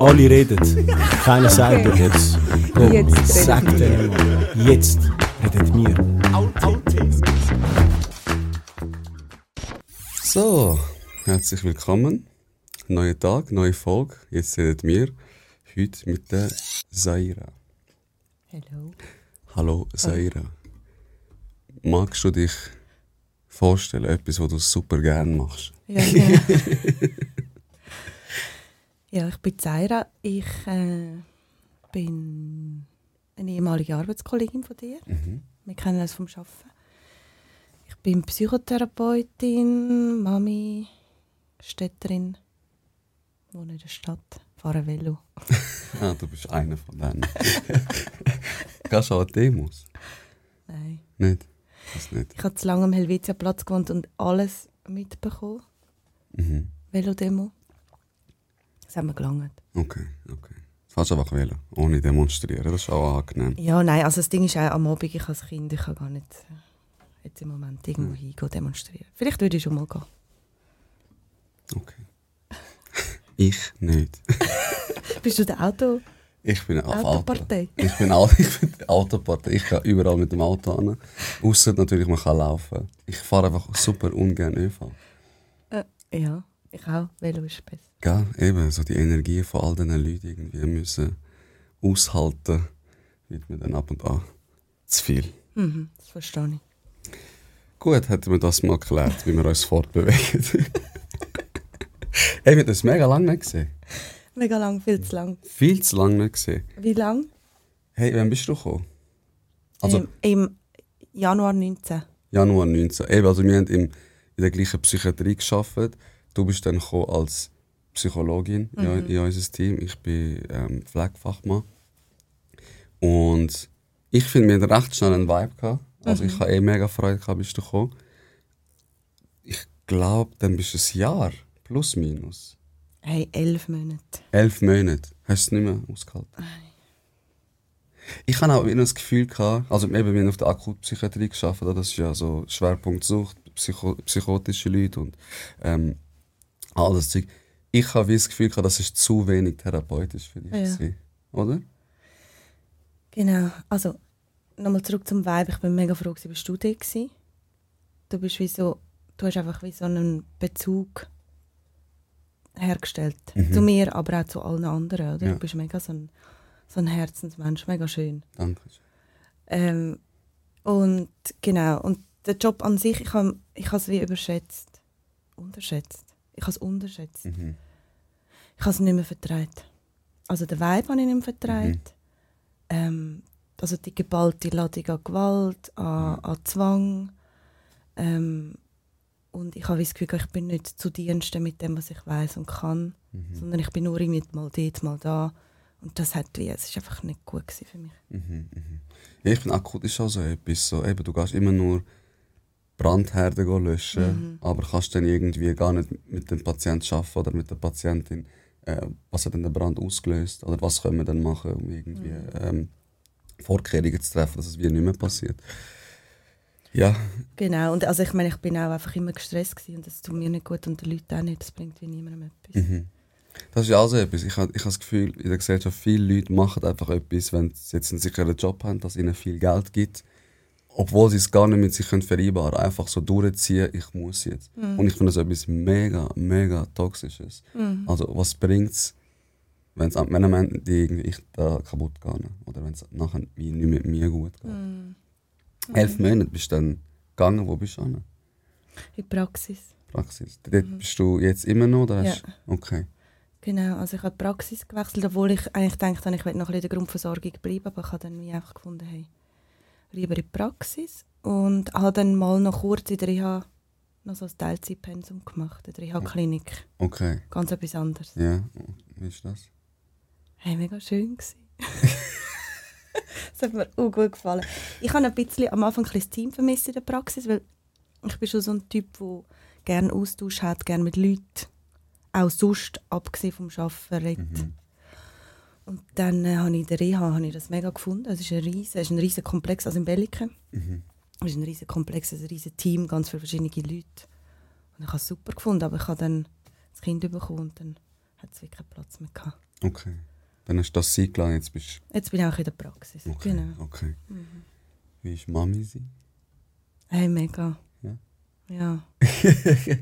Alle reden. Keiner sagt okay. jetzt. Komm, jetzt sag denen mal. Jetzt redet mir. So, herzlich willkommen. Neuer Tag, neue Folge. Jetzt redet mir. Heute mit der Zaira. Hallo. Hallo Zaira. Magst du dich vorstellen, etwas, was du super gerne machst? Ja, genau. ja, ich bin Zaira. Ich äh, bin eine ehemalige Arbeitskollegin von dir. Mhm. Wir kennen uns vom Arbeiten. Ich bin Psychotherapeutin, Mami, Städterin, wohne in der Stadt, fahre Velo. Ah, du bist einer von denen. Gehst du an Demos? Nein. Nicht? Das nicht. Ich habe zu lange am Helvetia-Platz gewohnt und alles mitbekommen. Mhm. Velodemo. Das haben wir gelangt. Okay, okay. Fast einfach wählen, ohne demonstrieren. Das ist auch angenehm. Ja, nein, also das Ding ist auch am Abend, ich als Kind, ich kann gar nicht äh, jetzt im Moment irgendwo Hm. hingehen demonstrieren. Vielleicht würde ich schon mal gehen. Okay. ich nicht. Bist du der Auto Ich bin auf Auto. Autopartei? Ich bin, Au ich bin Autopartei. Ich gehe überall mit dem Auto an. Außer natürlich, man kann laufen. Ich fahre einfach super ungern ÖV. Äh, ja, ich auch. Velo ist besser. Gell? Eben, so die Energie von all diesen Leuten irgendwie müssen aushalten, wird mir dann ab und an zu viel. Mhm, das verstehe ich. Gut, hätten wir das mal geklärt, wie wir uns fortbewegen. hey, wir haben das mega lange nicht gesehen. Mega lang, viel zu lang. Viel zu lange nicht gesehen. Wie lang? Hey, wann bist du gekommen? Also Im, Im Januar 19. Januar 19. Eben, also wir haben im, in der gleichen Psychiatrie geschafft. Du bist dann gekommen als Psychologin in, in unser Team. Ich bin ähm, Pflegefachmann. Und ich finde, wir hatten recht schnell einen Vibe. Gehabt. Also ich habe eh mega Freude gehabt, bist du gekommen. Ich glaube, dann bist du ein Jahr, plus minus. Hey, elf Monate. Elf Monate. Hast du es nicht mehr ausgehalten? Ich habe auch immer das Gefühl gehabt, also eben, wir haben auf der Akutpsychiatrie oder? das ist ja so Schwerpunkt Sucht, Psycho psychotische Leute und ähm, all das Zeug. Ich habe wie das Gefühl gehabt, das ist zu wenig therapeutisch für dich, Ja. gewesen, oder? Genau. Also, nochmal zurück zum Vibe. Ich bin mega froh, dass bist du da. Du bist wie so, du hast einfach wie so einen Bezug hergestellt. Mhm. Zu mir, aber auch zu allen anderen. Oder? Ja. Du bist mega so ein, so ein Herzensmensch, mega schön. Danke. Ähm, und genau, und der Job an sich, ich habe ich es wie überschätzt. Unterschätzt. Ich habe es unterschätzt. Mhm. Ich habe es nicht mehr vertreibt. Also den Vibe habe ich nicht mehr vertreibt. Ähm, also die geballte Ladung an Gewalt, an, an Zwang. Ähm, und ich habe das Gefühl, ich bin nicht zu Diensten mit dem, was ich weiß und kann, Mhm. sondern ich bin nur irgendwie mal dort, mal da. Und das hat wie, es ist einfach nicht gut für mich. Mhm, mhm. Ja, ich finde akut ist auch so etwas. So, eben, du gehst immer nur Brandherde löschen, aber kannst dann irgendwie gar nicht mit dem Patienten arbeiten oder mit der Patientin. Äh, was hat denn der Brand ausgelöst? Oder was können wir dann machen, um irgendwie ähm, Vorkehrungen zu treffen, dass es wieder nicht mehr passiert? Ja, Genau, und also ich meine, ich bin auch einfach immer gestresst gewesen und das tut mir nicht gut und den Leuten auch nicht, das bringt wie niemandem etwas. Mhm. Das ist ja auch so etwas. Ich habe ich hab das Gefühl, in der Gesellschaft, viele Leute machen einfach etwas, wenn sie jetzt einen sicheren Job haben, dass ihnen viel Geld gibt, obwohl sie es gar nicht mit sich können vereinbaren können. Einfach so durchziehen, ich muss jetzt. Und ich finde das etwas mega, mega Toxisches. Also was bringt es, wenn am Ende irgendwie ich da kaputt gehe oder wenn es nachher wie nicht mit mir gut geht. Elf Monate bist du dann gegangen, wo bist du hin? In Praxis. Praxis. Dort bist du jetzt immer noch? Oder hast... Ja. Okay. Genau, also ich habe die Praxis gewechselt, obwohl ich eigentlich gedacht habe, ich will noch ein bisschen in der Grundversorgung bleiben, aber ich habe dann wie einfach gefunden, hey, lieber in die Praxis und habe dann mal noch kurz in der Reha noch so ein Teilzeitpensum gemacht, in der Reha-Klinik. Okay. Ganz etwas anderes. Ja, wie ist das? Hey, mega schön gewesen. das hat mir auch gut gefallen. Ich habe ein bisschen am Anfang ein bisschen das Team vermisst in der Praxis, weil ich bin schon so ein Typ, der gerne Austausch hat, gerne mit Leuten, auch sonst, abgesehen vom Arbeiten, redet. Und dann äh, habe ich in der Reha habe ich das mega gefunden. Es ist ein riesen, es ist ein riesen Komplex, also in Belliken. Es ist ein riesen Komplex, ein riesen Team, ganz viele verschiedene Leute. Und ich habe es super gefunden, aber ich habe dann das Kind bekommen und dann hat es wirklich keinen Platz mehr gehabt. Okay. Dann hast du das sein gelassen, jetzt bist Jetzt bin ich auch in der Praxis. Okay, Genau. okay. Mhm. Wie ist Mami sie? Hey, mega. Ja? Ja.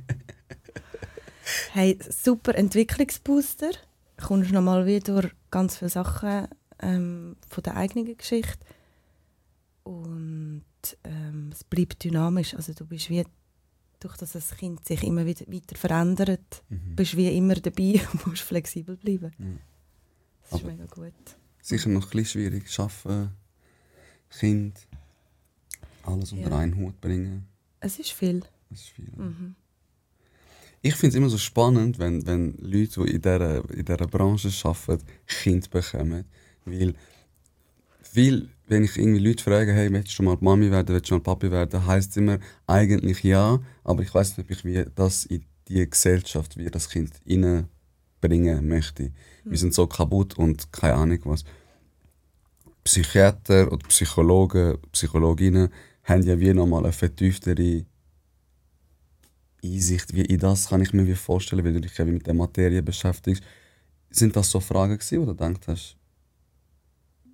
hey, super Entwicklungsbooster. Kommst nochmal wieder durch ganz viele Sachen ähm, von der eigenen Geschichte. Und ähm, es bleibt dynamisch. Also du bist wie, durch dass das Kind sich immer wieder weiter verändert, Mhm. bist wie immer dabei und musst flexibel bleiben. Ja. Das ist Aber- mega gut. Sicher noch ein bisschen schwierig. Arbeiten, Kind, alles unter Ja. einen Hut bringen. Es ist viel. Das ist viel. Mhm. Ich finde es immer so spannend, wenn, wenn Leute, die in dieser, in dieser Branche arbeiten, Kind bekommen. Weil viel, wenn ich irgendwie Leute frage, hey, willst du mal Mami werden, willst du mal Papi werden, heisst es immer eigentlich ja, aber ich weiß nicht, wie das in die Gesellschaft, wie das Kind reinbringen möchte. Wir sind so kaputt und keine Ahnung was. Psychiater oder Psychologen, Psychologinnen haben ja wie nochmal eine vertieftere Einsicht, wie in das kann ich mir wie vorstellen, weil du dich mit der Materie beschäftigst. Sind das so Fragen gewesen, wo du gedacht hast,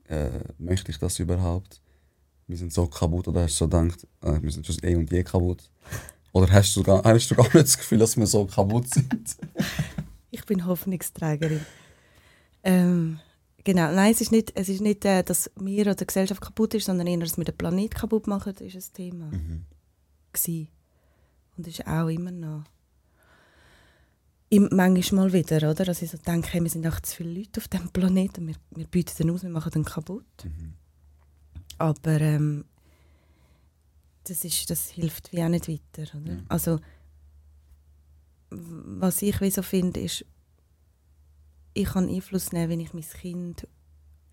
äh, möchte ich das überhaupt? Wir sind so kaputt oder hast du so gedacht, äh, wir sind schon eh und je kaputt? Oder hast du, gar, hast du gar nicht das Gefühl, dass wir so kaputt sind? Ich bin Hoffnungsträgerin. Ähm, genau, nein, es ist nicht, es ist nicht äh, dass wir oder die Gesellschaft kaputt ist, sondern eher, dass wir den Planet kaputt machen, ist ein Thema. Mhm. Und ist auch immer noch. Manchmal mal wieder, oder? Dass ich so denke, hey, wir sind auch zu viele Leute auf diesem Planeten, wir, wir bieten den aus, wir machen den kaputt. Mhm. Aber ähm, das, ist, das hilft wie auch nicht weiter. Oder? Ja. Also, was ich wie so finde, ist, ich kann Einfluss nehmen, wenn ich mein Kind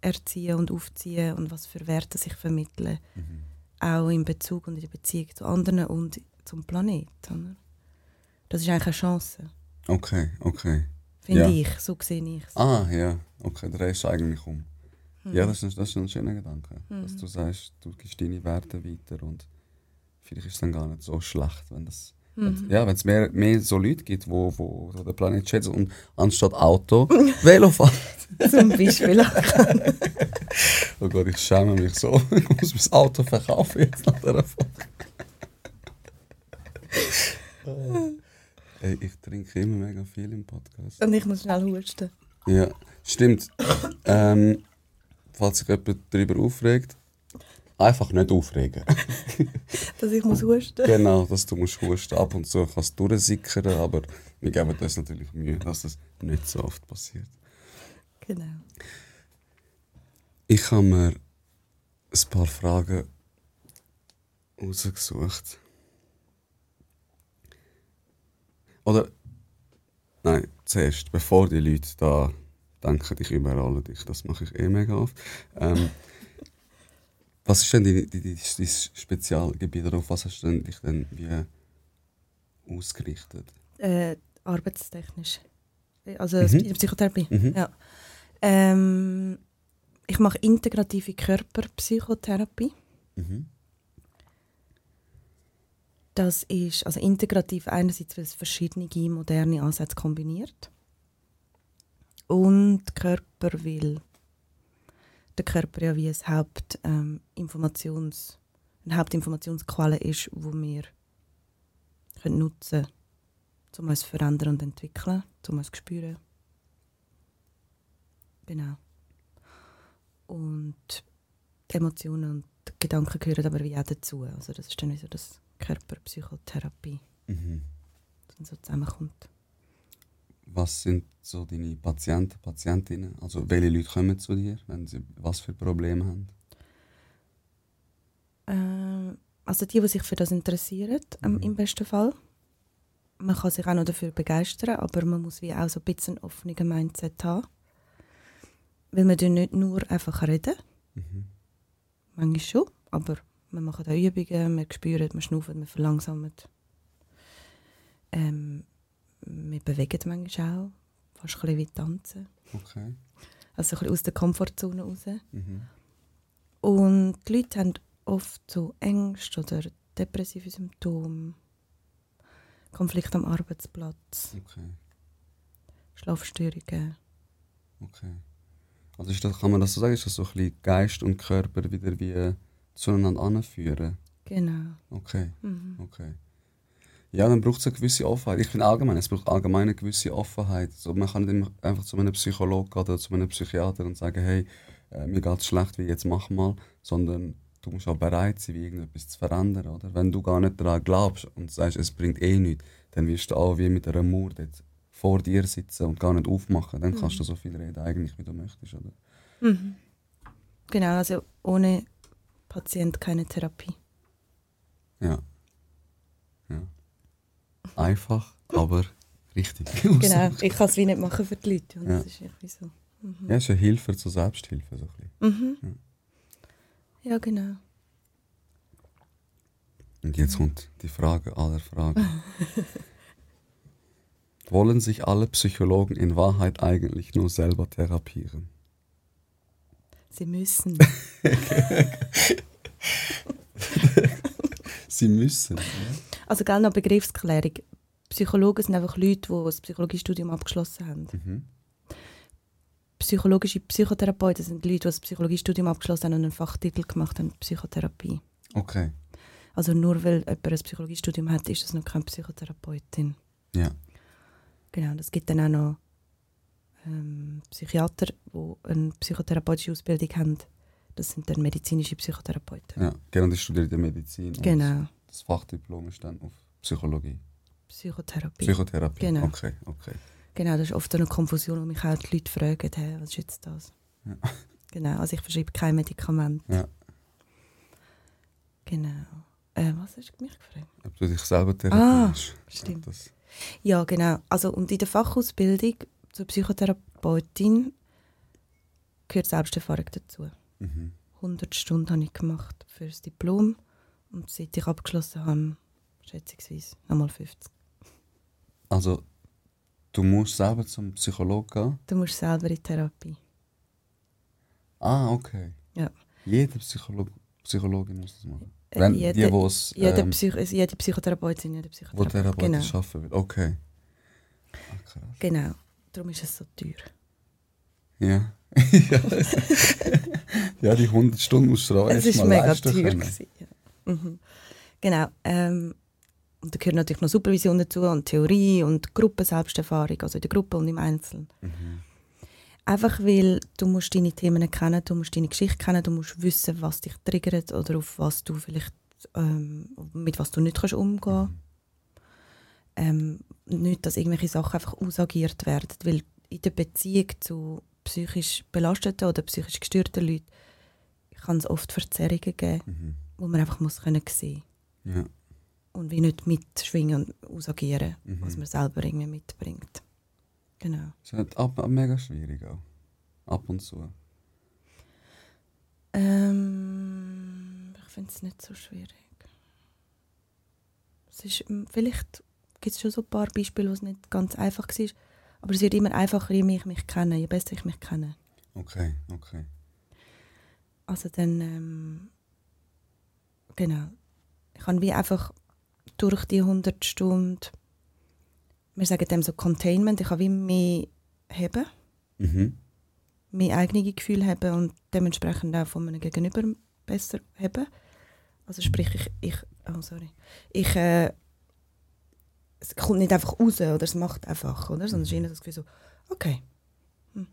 erziehe und aufziehe und was für Werte ich vermittle. Mhm. Auch in Bezug und in der Beziehung zu anderen und zum Planeten. Das ist eigentlich eine Chance, Okay, okay. finde Ja. ich. So sehe ich es. Ah, ja, okay, der ist eigentlich um. Mhm. Ja, das ist, das ist ein schöner Gedanke. Mhm. Dass du sagst, du gibst deine Werte weiter und vielleicht ist es dann gar nicht so schlecht, wenn das. Mhm. Ja, wenn es mehr, mehr so Leute gibt, wo, wo, wo der Planet schätzt und anstatt Auto Velo fahren. Zum Beispiel. Oh Gott, ich schäme mich so. Ich muss mein Auto verkaufen jetzt nach dieser Folge. Ey, ich trinke immer mega viel im Podcast. und ich muss schnell husten. Ja, stimmt. ähm, falls sich jemand darüber aufregt, einfach nicht aufregen. Dass ich muss husten genau, dass du musst husten. Ab und zu kannst du durchsickern, aber wir geben uns natürlich Mühe, dass das nicht so oft passiert. Genau. Ich habe mir ein paar Fragen rausgesucht. Oder, nein, zuerst, bevor die Leute da denken, ich überrolle dich, das mache ich eh mega oft. Ähm, was ist denn dein, Spezialgebiet oder auf was hast du denn dich denn wie ausgerichtet? Äh, arbeitstechnisch. Also Mhm. in der Psychotherapie. Mhm. Ja. Ähm, ich mache integrative Körperpsychotherapie. Mhm. Das ist also integrativ einerseits, weil es verschiedene moderne Ansätze kombiniert. Und Körper will der Körper ja wie ein Haupt, ähm, Informations, eine Hauptinformationsquelle ist, wo wir können nutzen können, um uns zu verändern und entwickeln, um uns zu spüren. Genau. Und Emotionen und Gedanken gehören aber wie auch dazu. Also das ist dann so das Körperpsychotherapie, Mhm. dann so zusammenkommt. Was sind so deine Patienten, Patientinnen? Also welche Leute kommen zu dir, wenn sie was für Probleme haben? Ähm, also die, die sich für das interessieren, ähm, Mhm. im besten Fall. Man kann sich auch noch dafür begeistern, aber man muss wie auch so ein bisschen ein offenes Mindset haben. Weil wir nicht nur einfach reden, Mhm. manchmal schon, aber wir machen auch Übungen, wir spüren, wir schnaufen, wir verlangsamen. Ähm, wir bewegen manchmal auch, fast ein bisschen wie tanzen. Okay. Also ein bisschen aus der Komfortzone raus. Mhm. Und die Leute haben oft so Ängste oder depressive Symptome, Konflikte am Arbeitsplatz, Okay. Schlafstörungen. Okay. Also ist das, kann man das so sagen, ist das so ein bisschen Geist und Körper wieder wie zueinander anführen? Genau. Okay, Mhm. okay. Ja, dann braucht es eine gewisse Offenheit. Ich finde allgemein, es braucht allgemein eine gewisse Offenheit. So, man kann nicht einfach zu einem Psychologen oder zu einem Psychiater und sagen, hey, äh, mir geht es schlecht, wie jetzt mach mal. Sondern du musst auch bereit sein, wie irgendetwas zu verändern. Oder? Wenn du gar nicht daran glaubst und sagst, es bringt eh nichts, dann wirst du auch wie mit einer Mauer dort vor dir sitzen und gar nicht aufmachen. Dann kannst du so viel reden, eigentlich, wie du möchtest. Oder? Mhm. Genau, also ohne Patient keine Therapie. Ja. ja. Einfach, aber richtig. Genau, ich kann es wie nicht machen für die Leute. Und Ja. das ist irgendwie so. Ja, es ist eine Hilfe zur Selbsthilfe. So ein bisschen. Mhm. Ja, genau. Und jetzt kommt die Frage aller Fragen. Wollen sich alle Psychologen in Wahrheit eigentlich nur selber therapieren? Sie müssen. Sie müssen. Also gerne noch Begriffsklärung. Psychologen sind einfach Leute, die ein Psychologiestudium abgeschlossen haben. Mhm. Psychologische Psychotherapeuten sind Leute, die ein Psychologiestudium abgeschlossen haben und einen Fachtitel gemacht haben, Psychotherapie. Okay. Also nur weil jemand ein Psychologiestudium hat, ist das noch keine Psychotherapeutin. Ja. Genau, es gibt dann auch noch ähm, Psychiater, die eine psychotherapeutische Ausbildung haben. Das sind dann medizinische Psychotherapeuten. ja. Genau, ich studiere Medizin. Genau, Das Fachdiplom ist dann auf Psychologie. Psychotherapie. Psychotherapie. Genau. Okay, okay. Genau, das ist oft eine Konfusion, wo mich auch die Leute fragen, hey, was ist jetzt das? Ja. Genau, also ich verschreibe kein Medikament. Ja. Genau. Äh, was hast du mich gefragt? Ob du dich selber Ah, therapierst. stimmt. Das, Ja, genau. Also und in der Fachausbildung zur Psychotherapeutin gehört Selbsterfahrung dazu. mhm. 100 Stunden habe ich gemacht für das Diplom und seit ich abgeschlossen habe, schätzungsweise nochmal 50. Also, du musst selber zum Psychologen gehen? Du musst selber in Therapie. Ah, okay. Ja. Jede Psycholo Psychologin muss das machen. Äh, Wenn jede- die, wo's, Jede, ähm, Psycho also jede Psychotherapeutin, jede wo Psychotherapeut. Therapeutin Genau. arbeiten will. Okay. Ah, krass. genau. Darum ist es so teuer. Ja. ja, die 100 Stunden musst du auch Es mal mega teuer. Ja. Mhm. Genau. Ähm, und da gehört natürlich noch Supervision dazu und Theorie und Gruppenselbsterfahrung, also in der Gruppe und im Einzelnen. Mhm. Einfach weil du musst deine Themen kennen, du musst deine Geschichte kennen, du musst wissen, was dich triggert oder auf was du vielleicht ähm, mit was du nicht kannst umgehen. Ähm, nicht, dass irgendwelche Sachen einfach ausagiert werden, weil in der Beziehung zu psychisch belasteten oder psychisch gestörten Leuten kann es oft Verzerrungen geben, Mhm. wo man einfach muss können sehen Ja. und wie nicht mitschwingen und ausagieren, Mhm. was man selber irgendwie mitbringt. Genau. Das ist halt ab, mega schwierig auch. Ab und zu. Ähm, ich finde es nicht so schwierig. Es ist, ähm, vielleicht gibt es schon so ein paar Beispiele, wo es nicht ganz einfach war. Aber es wird immer einfacher, je mehr ich mich kenne, je besser ich mich kenne. Okay, okay. Also dann, ähm, genau. Ich habe wie einfach durch die 100 Stunden, wir sagen dem so Containment, ich habe wie mehr haben, Mhm. mehr eigene Gefühle haben und dementsprechend auch von meinem Gegenüber besser haben. Also sprich, ich, ich oh sorry, ich, äh, es kommt nicht einfach raus oder es macht einfach, oder? Sondern es ist eher das Gefühl so, okay. Hm.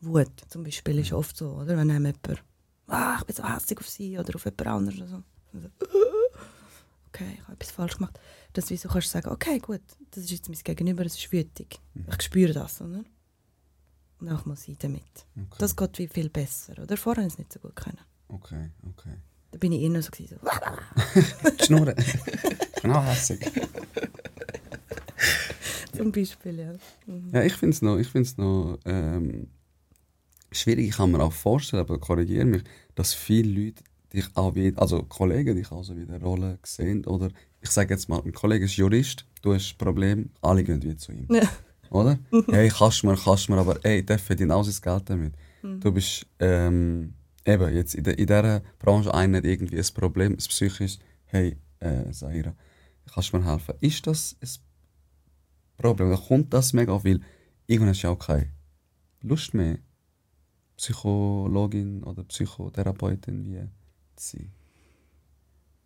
Wut zum Beispiel ist oft so, oder? Wenn einem jemand, ah, ich bin so hässlich auf sie oder auf jemand anderes oder so. Dann so okay, ich habe etwas falsch gemacht. Dass du so kannst sagen, okay, gut, das ist jetzt mein Gegenüber, das ist wütig. Ich spüre das, oder? Und auch mal sein damit. Okay. Das geht viel besser, oder? Vorher habe ich es nicht so gut können. okay, okay. Da bin ich so, gewesen, so Schnurren. genau hässig. zum Beispiel, ja. Mhm. Ja, ich finde es noch, ich find's noch ähm, schwierig. Ich kann mir auch vorstellen, aber korrigiere mich, dass viele Leute dich auch wie, also Kollegen dich also wie in der Rolle sehen. Oder ich sage jetzt mal, ein Kollege ist Jurist, du hast ein Problem, alle gehen wie zu ihm. Ja. Oder? hey, kannst mir, kannst mir, aber ey, der verdient auch sein Geld damit. Du bist ähm, eben jetzt in, der, in dieser Branche einer hat irgendwie ein Problem, ein psychisches. Hey, äh, Saira, kannst du mir helfen? Ist das ein Problem? Da kommt das mega auf, weil irgendwann hast du ja auch keinen Lust mehr, Psychologin oder Psychotherapeutin wie zu sein?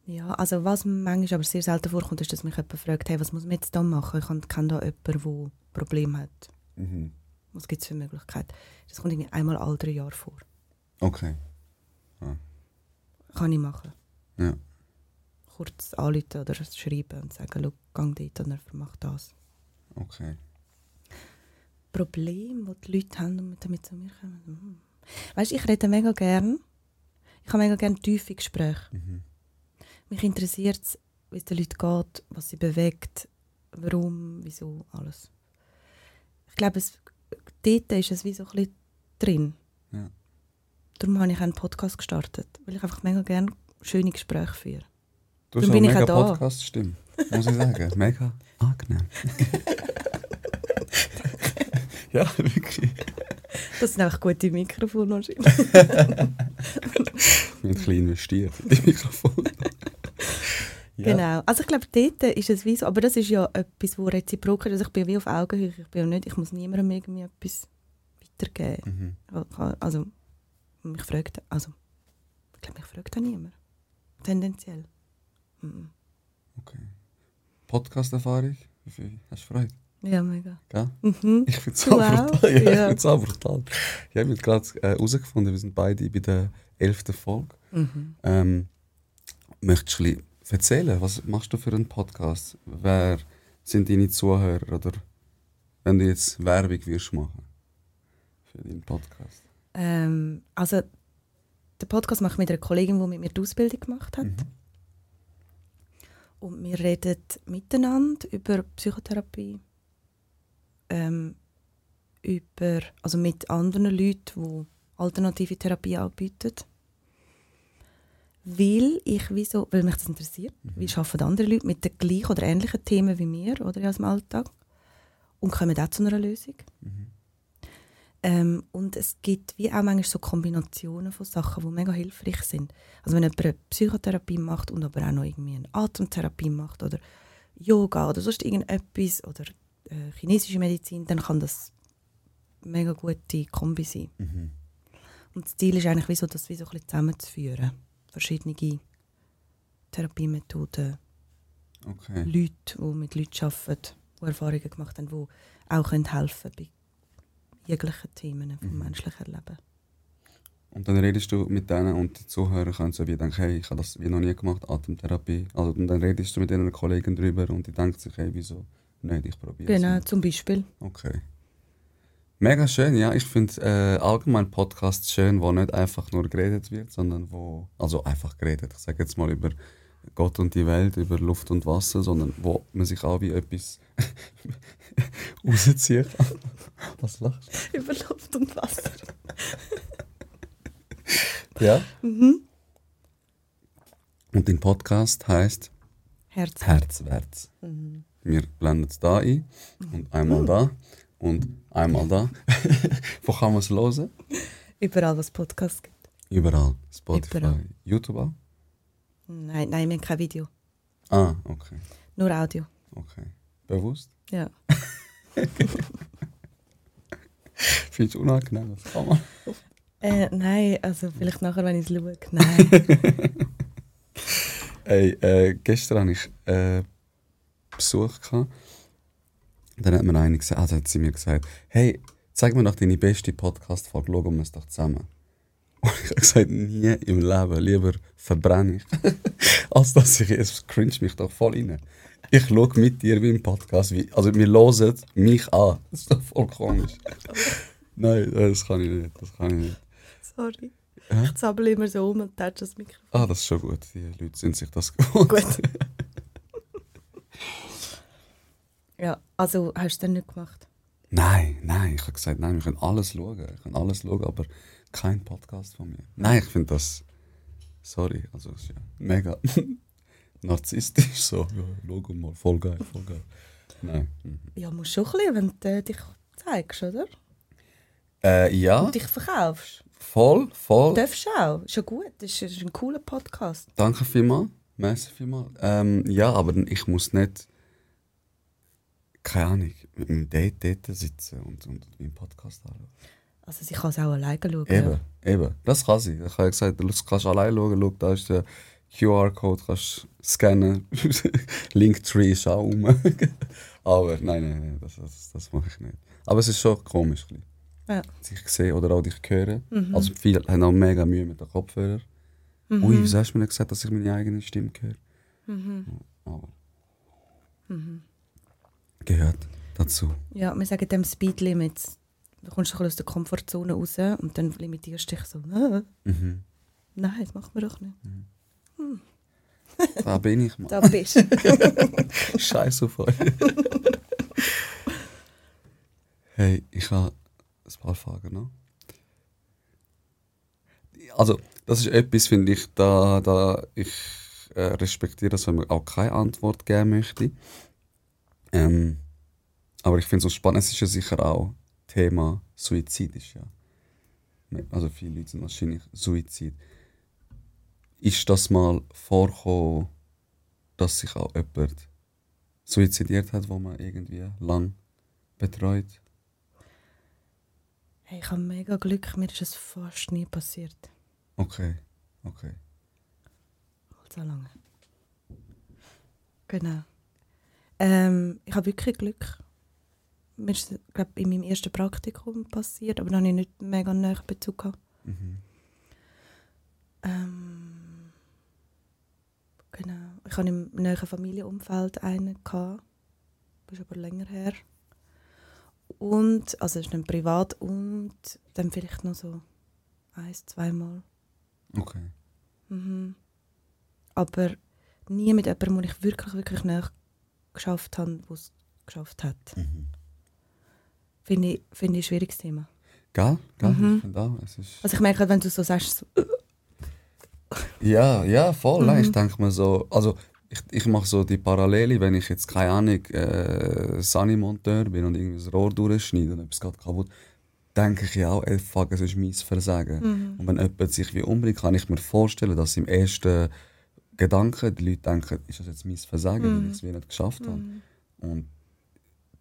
Ja, also was manchmal aber sehr selten vorkommt, ist, dass mich jemand fragt, hey, was muss man jetzt da machen? Ich kenne da jemanden, der ein Problem hat. Mhm. Was gibt es für Möglichkeiten? Das kommt irgendwie einmal alle drei Jahre vor. Okay. Kann ich machen. Ja. Kurz anrufen oder schreiben und sagen, schau, geh dort und mach das. Okay. Problem, das die Leute haben und damit zu mir kommen. Hm. Weißt du, ich rede mega gern. Ich habe mega gerne tiefe Gespräche. Mhm. Mich interessiert es, wie es den Leuten geht, was sie bewegt, warum, wieso, alles. Ich glaube, es, dort ist es wie so ein bisschen drin. Ja. Darum habe ich einen Podcast gestartet, weil ich einfach mega gerne schöne Gespräche führe. Du hast bin ich mega auch da. Podcast-Stimme, muss ich sagen. mega angenehm. ja, wirklich. Das sind einfach gute Mikrofone wahrscheinlich. Wir haben ein bisschen investiert in die Mikrofon. Ja. Genau. Also ich glaube, dort ist es wie so, aber das ist ja etwas, wo reziprok ist. Also ich bin wie auf Augenhöhe. Ich, bin ja nicht, ich muss niemandem irgendwie etwas weitergeben. Mhm. Also, mich fragt, also, ich glaube, mich fragt auch niemand. Tendenziell. Mhm. Okay. Podcast-Erfahrung? Wie viel hast du Freude? Ja, mega. Gell? Mhm. Ich finde es auch auch? brutal. Ja, Ja. Ich auch brutal. Ja, wir haben gerade äh, herausgefunden, wir sind beide bei der elften Folge. Mhm. Ähm, möchtest du erzählen, was machst du für einen Podcast? Wer sind deine Zuhörer? Oder wenn du jetzt Werbung würdest machen für deinen Podcast? Ähm, also, den Podcast mache ich mit einer Kollegin, die mit mir die Ausbildung gemacht hat. Mhm. Und wir reden miteinander über Psychotherapie, ähm, über, also mit anderen Leuten, die alternative Therapie anbieten. Weil ich wie so, weil mich das interessiert, wie arbeiten andere Leute mit den gleichen oder ähnlichen Themen wie mir oder aus dem Alltag und kommen auch zu einer Lösung. Mhm. Ähm, und es gibt wie auch manchmal so Kombinationen von Sachen, die mega hilfreich sind. Also wenn jemand eine Psychotherapie macht und aber auch noch irgendwie eine Atemtherapie macht oder Yoga oder sonst irgendetwas oder äh, chinesische Medizin, dann kann das mega gute Kombi sein. Mhm. Und das Ziel ist eigentlich wie so, das wie so ein bisschen zusammenzuführen. Verschiedene Therapiemethoden, Okay. Leute, die mit Leuten arbeiten, die Erfahrungen gemacht haben, die auch können helfen bei jeglichen Themen vom Mhm. menschlichen Leben. Und dann redest du mit denen und die Zuhörer können so wie denken, hey, ich habe das wie noch nie gemacht, Atemtherapie. Also, und dann redest du mit ihren Kollegen drüber und die denken sich, hey, wieso nicht, ich probiere es. Genau, zum Beispiel. Okay. Mega schön, ja. Ich finde äh, allgemein Podcasts schön, wo nicht einfach nur geredet wird, sondern wo, also einfach geredet, ich sage jetzt mal über Gott und die Welt, über Luft und Wasser, sondern wo man sich auch wie etwas rausziehen kann. Was lachst Über Luft und Wasser. du? Ja. Mhm. Und dein Podcast heißt Herz. Herzwärts. Mhm. Wir blenden es da ein und einmal da und einmal da. wo kann man es hören? Überall, was Podcasts gibt. Überall. Spotify, Überall. YouTube auch? Nein, nein, wir haben kein Video. Ah, okay. Nur Audio. Okay. Bewusst? Ja. Findest du unangenehm? Kann man. Äh, nein, also vielleicht nachher, wenn ich es schaue. Nein. Ey, äh, gestern hatte ich äh, Besuch. Gehabt. Dann hat mir eine gesagt, also hat sie mir gesagt, hey, zeig mir doch deine beste Podcast-Folge, schauen wir es doch zusammen. Und ich habe gesagt, nie im Leben, lieber verbrenne ich, als dass ich, es cringe mich doch voll rein. Ich schaue mit dir wie im Podcast, wie, also wir hören mich an. Das ist doch voll komisch. Nein, das kann ich nicht, das kann ich nicht. Sorry. Hä? Ich zappel immer so um und tätsche das Mikrofon. Ah, das ist schon gut. Die Leute sind sich das gewohnt. Gut. Ja, also hast du dann nicht gemacht? Nein, nein, ich habe gesagt, nein, wir können alles schauen. Ich kann alles schauen, aber kein Podcast von mir. Nein, ich finde das. Sorry, also es ist ja mega narzisstisch so. Ja, schau mal, voll geil, voll geil. Nein. mhm. Ja, musst schon ein bisschen, wenn du äh, dich zeigst, oder? Äh, ja, Und dich verkaufst. voll, voll. Darfst du auch. Ist ja gut. Das ist, ein cooler Podcast. Danke vielmals. Merci vielmals. Ähm, ja, aber ich muss nicht, keine Ahnung, mit einem Date dort sitzen und, und meinen Podcast anschauen. Also sie kann es auch alleine schauen. Eben, Ja. eben. Das kann sie. Ich habe gesagt, du kannst allein schauen, schau, da ist der QR-Code, kannst scannen. Linktree ist auch um. Aber nein, nein, nein, das, das, das mache ich nicht. Aber es ist schon komisch. Ja. Dich sehen oder auch dich hören. Mhm. Also viele haben auch mega Mühe mit den Kopfhörern. Mhm. Ui, wieso hast du mir nicht gesagt, dass ich meine eigene Stimme höre? Mhm. Aber Mhm. gehört dazu. Ja, wir sagen dem Speed Limits. Du kommst ein bisschen aus der Komfortzone raus und dann limitierst du dich so. «Äh, Mhm. Nein, das machen wir doch nicht. Da bin ich mal. Da bist du. Scheiß auf euch. hey, ich habe ein paar Fragen noch. Also, das ist etwas, finde ich, da, da ich äh, respektiere das, wenn man auch keine Antwort geben möchte. Ähm, aber ich finde es so spannend, es ist ja sicher auch Thema Suizid ist ja. Also viele Leute sind wahrscheinlich Suizid. Ist das mal vorgekommen, dass sich auch jemand suizidiert hat, wo man irgendwie lang betreut? Hey, ich habe mega Glück, mir ist es fast nie passiert. Okay, okay. So lange. Genau. Ähm, ich habe wirklich Glück. Mir ist es, in meinem ersten Praktikum passiert, aber da habe ich nicht mega nahen Bezug gehabt. Mhm. Ähm, genau. Ich hatte im nahen Familienumfeld einen. Gehabt. Das ist aber länger her. Und, also es ist dann privat und dann vielleicht noch so eins, zweimal. Okay. Mhm. Aber nie mit jemandem, wo ich wirklich, wirklich nach geschafft habe, der es geschafft hat. Mhm. Finde ich, finde ich ein schwieriges Thema. Gell? Gell? Mhm. Ich auch, es ist... Also ich merke, wenn du so sagst, so, Ja, ja, voll. Mhm. Ich denke mir so, also ich, ich mache so die Parallele, wenn ich jetzt, keine Ahnung, äh, Sunny-Monteur bin und irgendwie das Rohr durchschneide und etwas geht kaputt, denke ich ja auch, ey, fuck, es ist mein Versagen. Mhm. Und wenn jemand sich wie umbringt, kann ich mir vorstellen, dass im ersten Gedanken die Leute denken, ist das jetzt mein Versagen, weil ich es wie nicht geschafft habe. Mhm. Und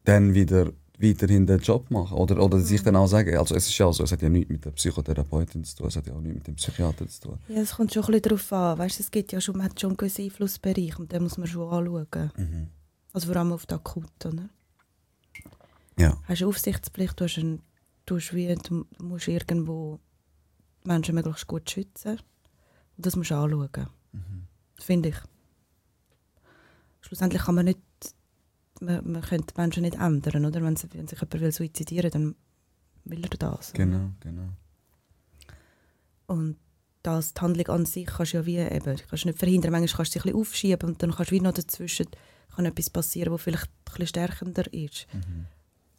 dann wieder weiterhin den Job machen. Oder, oder sich dann auch sagen, also es ist ja so, es hat ja nichts mit der Psychotherapeutin zu tun, es hat ja auch nichts mit dem Psychiater zu tun. ja, es kommt schon ein bisschen darauf an. Weißt, es gibt ja schon, man hat schon einen gewissen Einflussbereich und den muss man schon anschauen. Mhm. Also vor allem auf die Akut, oder? Ja. Hast eine Aufsichtspflicht, du, hast ein, du, hast wie, du musst irgendwo die Menschen möglichst gut schützen. Und das musst du anschauen. Finde ich. Schlussendlich kann man nicht, man, man könnte Menschen nicht ändern, oder? Wenn, sie, wenn sich jemand will suizidieren dann will er das. Genau, genau. Und das, die Handlung an sich kannst du ja wie eben, kannst nicht verhindern. Manchmal kannst du sie ein bisschen aufschieben und dann kannst du wie noch dazwischen kann etwas passieren, was vielleicht ein bisschen stärkender ist.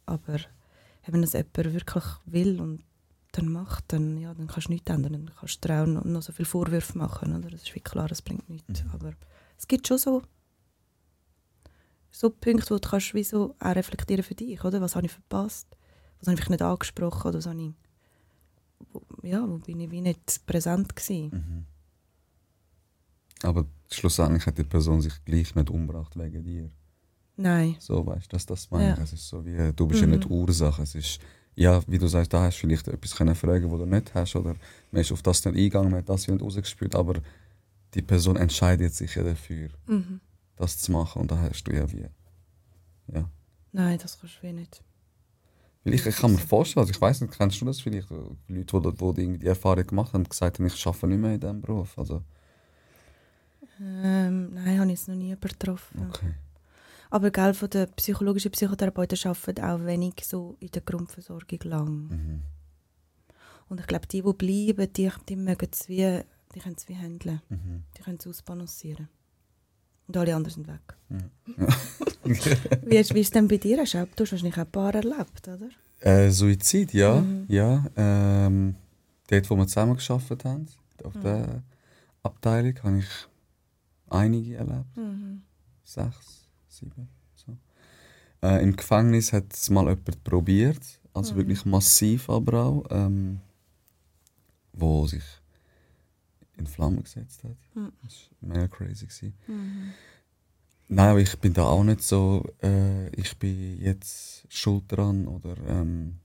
Aber wenn das jemand wirklich will und dann macht, dann, ja, dann kannst du nichts ändern. Dann kannst du dir auch noch, so viele Vorwürfe machen. Oder? Das ist wie klar, das bringt nichts. Aber es gibt schon so, so Punkte, wo du kannst wie so auch reflektieren für dich. Oder? Was habe ich verpasst? Was habe ich nicht angesprochen? Oder was habe ich, wo, ja, wo bin ich wie nicht präsent gewesen? Mhm. Aber schlussendlich hat die Person sich gleich nicht umgebracht wegen dir. Nein. So, weißt du, dass das meine ich. Ja. Es ist so wie, du bist Mhm. ja nicht Ursache. Es ist, ja, wie du sagst, da hast du vielleicht etwas können fragen, was du nicht hast. Oder man ist auf das nicht eingegangen, man hat das nicht rausgespürt. Aber die Person entscheidet sich ja dafür, Mhm. Das zu machen. Und da hast du ja wie. Ja. Nein, das kannst du wie nicht. Weil ich, ich kann mir vorstellen, also ich weiß nicht, kennst du das vielleicht? Leute, die, die, die irgendwie die Erfahrung gemacht haben, gesagt haben, ich arbeite nicht mehr in diesem Beruf. Also, Ähm, nein, habe ich es noch nie übertroffen. okay. Aber gell, von den psychologischen Psychotherapeuten arbeiten auch wenig so in der Grundversorgung lang. Mhm. Und ich glaube, die, die bleiben, die, die mögen es wie, die können es wie handeln. Mhm. Die können es ausbalancieren. Und alle anderen sind weg. Wie ist, wie ist es denn bei dir? Hast du, hast wahrscheinlich ein paar erlebt, oder? Äh, Suizid, ja. Mhm. ja ähm, dort, wo wir zusammen gearbeitet haben, auf Mhm. der Abteilung, habe ich einige erlebt. Mhm. Sechs, sieben. So. Äh, Im Gefängnis hat es mal jemand probiert, also Mhm. wirklich massiv aber auch, ähm, wo sich in Flammen gesetzt hat. Mhm. Das war mega crazy. Gewesen. Mhm. Nein, aber ich bin da auch nicht so, äh, ich bin jetzt schuld dran oder ähm,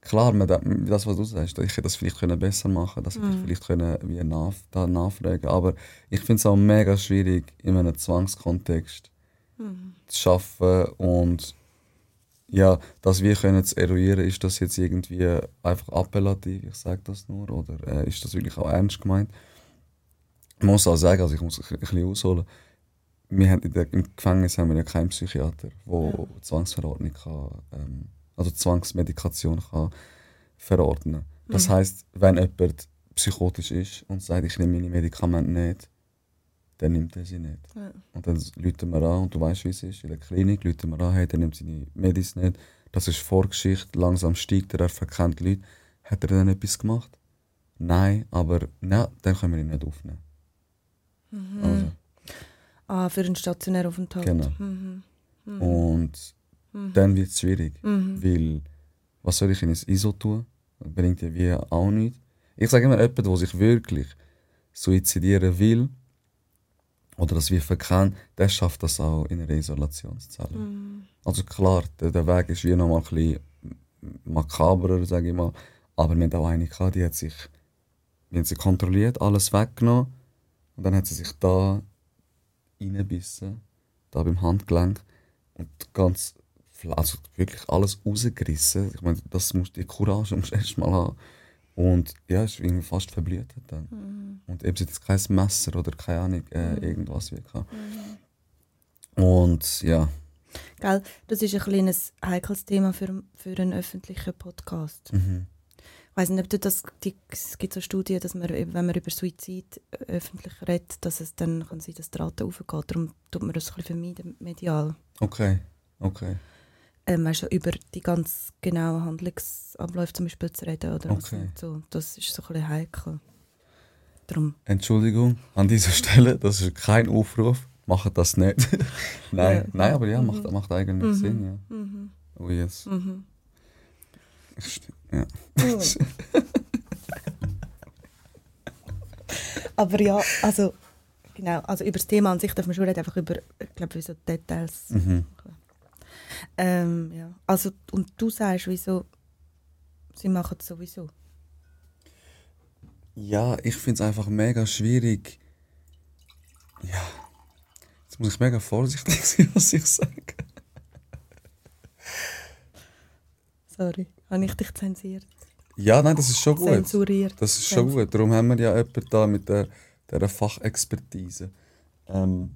klar, man, da- das, was du sagst, ich hätte das vielleicht können besser machen das hätte ich vielleicht können wie nach, da nachfragen aber ich finde es auch mega schwierig, in einem Zwangskontext zu arbeiten und ja, das wir können zu eruieren, ist das jetzt irgendwie einfach appellativ, ich sage das nur, oder äh, ist das wirklich auch ernst gemeint? Ich muss auch sagen, also ich muss ein bisschen ausholen, wir haben in der, im Gefängnis haben wir ja keinen Psychiater, der Zwangsverordnung kann, ähm, also Zwangsmedikation kann verordnen. Das heißt, wenn jemand psychotisch ist und sagt, ich nehme meine Medikamente nicht, dann nimmt er sie nicht. Ja. Und dann läuten wir an und du weißt, wie es ist. In der Klinik läuten wir an, hey, der nimmt seine Medis nicht. Das ist Vorgeschichte, langsam steigt er, er verkennt Leute. Hat er dann etwas gemacht? Nein, aber nein, dann können wir ihn nicht aufnehmen. Also, Ah, für einen stationären Aufenthalt. Genau. Mhm. Und dann wird es schwierig. Weil, was soll ich in ein ISO tun? Das bringt ja wie auch nichts. Ich sage immer, jemand, der sich wirklich suizidieren will oder das wie verkennt, der schafft das auch in einer Isolationszelle. Also klar, der, der Weg ist wie noch mal ein bisschen makaberer, sage ich mal. Aber wir haben auch eine gehabt, die hat sich, wir haben sie kontrolliert, alles weggenommen. Und dann hat sie sich da reingebissen, da beim Handgelenk. Und ganz, also wirklich alles rausgerissen. Ich meine, das musst die Courage musst du erst mal haben. Und ja, ist irgendwie fast verblüht dann. Und eben jetzt kein Messer oder keine Ahnung, äh, irgendwas wie gehabt. Und ja, Gell? Das ist ein kleines heikles Thema für, für einen öffentlichen Podcast. mhm. Ich weiß nicht, ob du das, die, es gibt so Studien, dass man, wenn man über Suizid äh, öffentlich redet, dass es dann kann sein, dass die Rate aufgeht. Darum tut man das ein bisschen vermeiden, medial. okay, okay. Ähm, weißt über die ganz genauen Handlungsabläufe zum Beispiel zu reden. Oder Okay. so. Das ist so ein bisschen heikel. Darum, Entschuldigung an dieser Stelle, das ist kein Aufruf. Macht das nicht. nein, Ja. nein, aber ja, macht, macht eigentlich Mhm. Sinn. Ja. mhm. Oh yes. Mhm. Ja. Aber ja, also genau, also über das Thema an sich darf man schon reden, einfach über, ich glaube, so Details. Mhm. Ähm, ja. Also, und du sagst, wieso sie machen es sowieso. Ja, ich finde es einfach mega schwierig. Ja. Jetzt muss ich mega vorsichtig sein, was ich sage. Sorry, habe ich dich zensiert? Ja, nein, das ist schon gut. Zensuriert. Das ist schon gut. Darum haben wir ja jemanden da mit der, der Fachexpertise. Ähm,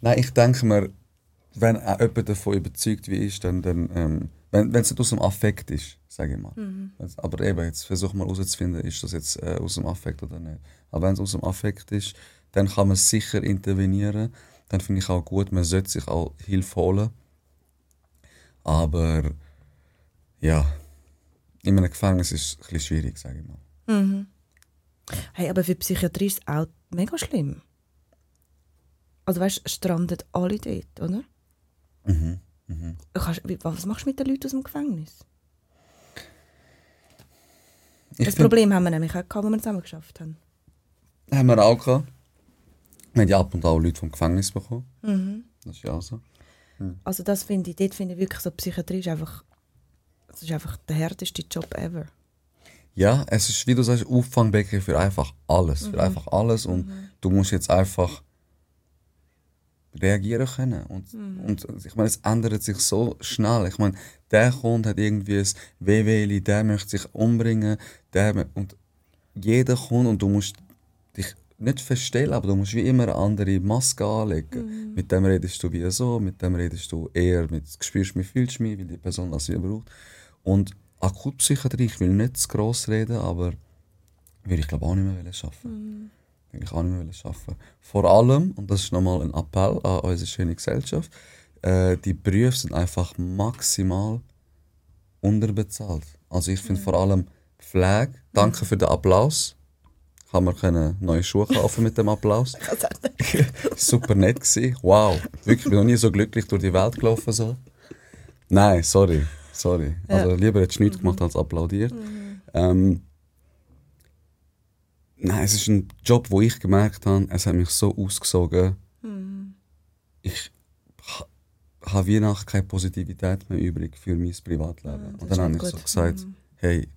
nein, ich denke mir, wenn auch jemand davon überzeugt wie ich, dann, dann ähm, wenn es nicht aus dem Affekt ist, sage ich mal. Wenn's- Aber eben, jetzt versuch mal herauszufinden, ist das jetzt äh, aus dem Affekt oder nicht. Aber wenn es aus dem Affekt ist, dann kann man sicher intervenieren. Dann finde ich auch gut, man sollte sich auch Hilfe holen. Aber ja, in einem Gefängnis ist es ein bisschen schwierig, sage ich mal. Mhm. Hey, aber für die Psychiatrie ist es auch mega schlimm. Also weißt du, strandet alle dort, oder? Mhm. Mhm. Kannst, was machst du mit den Leuten aus dem Gefängnis? Ich das Problem haben wir nämlich auch als wir zusammen geschafft haben. Haben wir auch gehabt. Wir haben ja ab und an auch Leute vom Gefängnis bekommen. Mhm. Das ist ja auch so. Also das finde ich, dort finde ich wirklich so, Psychiatrie ist einfach, das ist einfach der härteste Job ever. Ja, es ist, wie du sagst, Auffangbecken für einfach alles. Für einfach alles. Und du musst jetzt einfach reagieren können. Und, und ich meine, es ändert sich so schnell. Ich meine, der Kunde hat irgendwie ein WWli, der möchte sich umbringen. Der, und jeder Kunde, und du musst dich nicht verstellen, aber du musst wie immer eine andere Maske anlegen. Mit dem redest du wie so, mit dem redest du eher mit, spürst mich, fühlst mich, weil die Person das wie braucht. Und Akutpsychiatrie, ich will nicht zu gross reden, aber würde ich glaube auch nicht mehr wollen arbeiten. Würde ich auch nicht mehr arbeiten. Vor allem, und das ist nochmal ein Appell an unsere schöne Gesellschaft, äh, die Berufe sind einfach maximal unterbezahlt. Also ich finde vor allem Pflege, danke für den Applaus. Kann man können neue Schuhe kaufen mit dem Applaus. Super nett gewesen. Wow. Wirklich, ich bin noch nie so glücklich durch die Welt gelaufen. So. Nein, sorry. Sorry. Also lieber hättest du nichts gemacht als applaudiert. Ähm, nein, es ist ein Job, wo ich gemerkt habe, es hat mich so ausgesogen. Ich, habe wie nach keine Positivität mehr übrig für mein Privatleben. Das und dann habe ich so gesagt, Mhm. hey,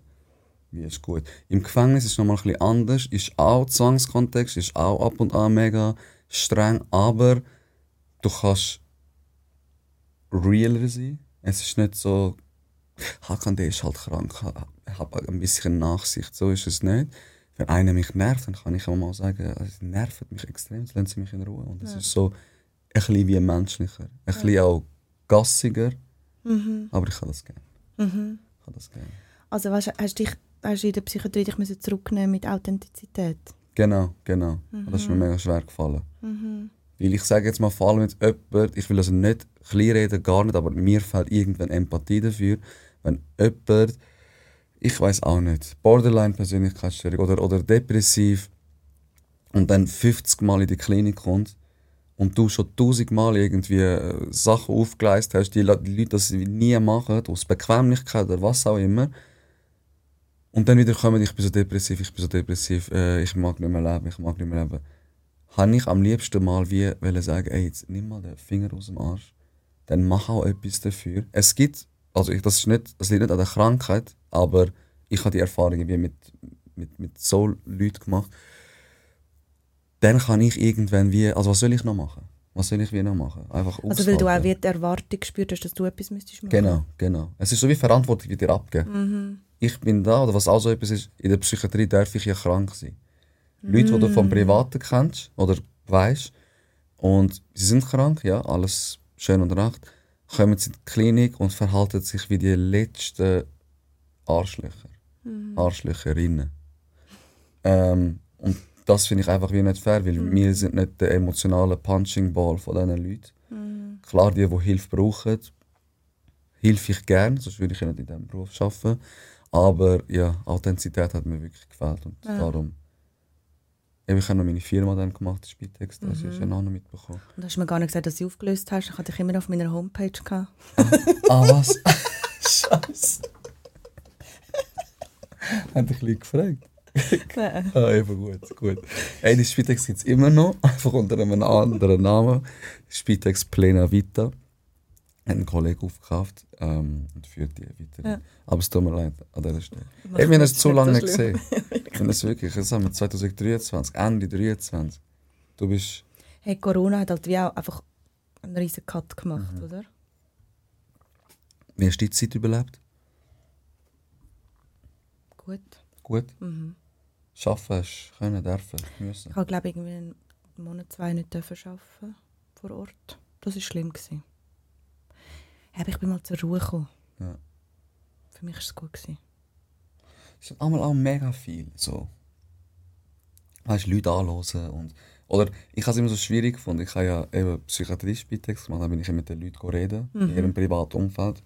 wie ist gut. Im Gefängnis ist es nochmal ein bisschen anders, ist auch Zwangskontext, ist auch ab und an mega streng, aber du kannst realer sein. Es ist nicht so, Hakan, der ist halt krank, ich habe ein bisschen Nachsicht, so ist es nicht. Wenn einer mich nervt, dann kann ich auch mal sagen, es nervt mich extrem, jetzt lassen sie mich in Ruhe. Und es Ja. ist so ein bisschen wie menschlicher, ein bisschen auch gassiger, Mhm. aber ich kann das gerne. Mhm. Ich kann das gerne. Also weißt, du, hast, dich, hast du in der Psychiatrie dich müssen zurücknehmen mit Authentizität? Genau, genau. Und Das ist mir Mhm. mega schwer gefallen. Mhm. Weil ich sage jetzt mal, vor allem mit jemand, ich will also nicht klein reden, gar nicht, aber mir fehlt irgendwann Empathie dafür, wenn jemand, ich weiß auch nicht, Borderline-Persönlichkeitsstörung oder, oder depressiv und dann 50 Mal in die Klinik kommt und du schon 1000 Mal irgendwie äh, Sachen aufgeleistet hast, die, Le- die Leute das nie machen, aus Bequemlichkeit oder was auch immer. Und dann wieder kommen, ich bin so depressiv, ich bin so depressiv, äh, ich mag nicht mehr leben, ich mag nicht mehr leben habe ich am liebsten mal wie sagen, ey, jetzt nimm mal den Finger aus dem Arsch, dann mach auch etwas dafür. Es gibt, also ich, das, ist nicht, das liegt nicht an der Krankheit, aber ich habe die Erfahrungen wie mit, mit, mit so Leuten gemacht. Dann kann ich irgendwann wie, also was soll ich noch machen? Was soll ich wie noch machen? Einfach Also weil du auch aushalten. wie die Erwartung gespürt hast, dass du etwas müsstest machen. Genau, genau. Es ist so wie Verantwortung wie dir abgeben. Mhm. Ich bin da, oder was auch so etwas ist, in der Psychiatrie darf ich ja krank sein. Leute, die du vom Privaten kennst oder weißt und sie sind krank, ja, alles schön und recht, kommen sie in die Klinik und verhalten sich wie die letzten Arschlöcher. Arschlöcherinnen. Ähm, und das finde ich einfach wie nicht fair, weil wir sind nicht der emotionale Punching Ball von diesen Leuten. Klar, die, die Hilfe brauchen, helfe ich gern, sonst würde ich ja nicht in diesem Beruf arbeiten. Aber ja, Authentizität hat mir wirklich gefehlt und Ja. darum. Ich habe noch meine Firma dann gemacht, die Spitex, das hast du ja noch nicht mitbekommen. Und du hast mir gar nicht gesagt, dass du sie aufgelöst hast. Ich hatte dich immer auf meiner Homepage. Gehabt. Ah, was? Scheiße. Hat dich bisschen gefragt? Nein. Ah, eben gut, gut. Hey, die Spitex gibt es immer noch, einfach unter einem anderen Namen. Spitex Plena Vita. Hat ein Kollege aufgekauft ähm, und führt die weiter. Ja. Aber es tut mir leid an dieser Stelle. Wir haben es zu lange nicht gesehen. Wir haben es wirklich, das haben wir 2023, Ende 2023. Du bist, Hey, Corona hat halt wie auch einfach einen riesen Cut gemacht, Mhm. oder? wie hast du die Zeit überlebt? Gut. Gut? Mhm. Schaffen hast können, dürfen, müssen? Ich habe glaube irgendwie einen Monat, zwei nicht dürfen arbeiten vor Ort. Das war schlimm. Gewesen. Aber ich bin mal zur Ruhe gekommen. Ja. Für mich war es gut. Gewesen. Es ist einmal auch mega viel. So. Weißt, Leute anhören und oder ich habe es immer so schwierig gefunden. Ich habe ja eben Psychiatrie-Spitex gemacht, da bin ich mit den Leuten reden, in Mhm. ihrem privaten Umfeld.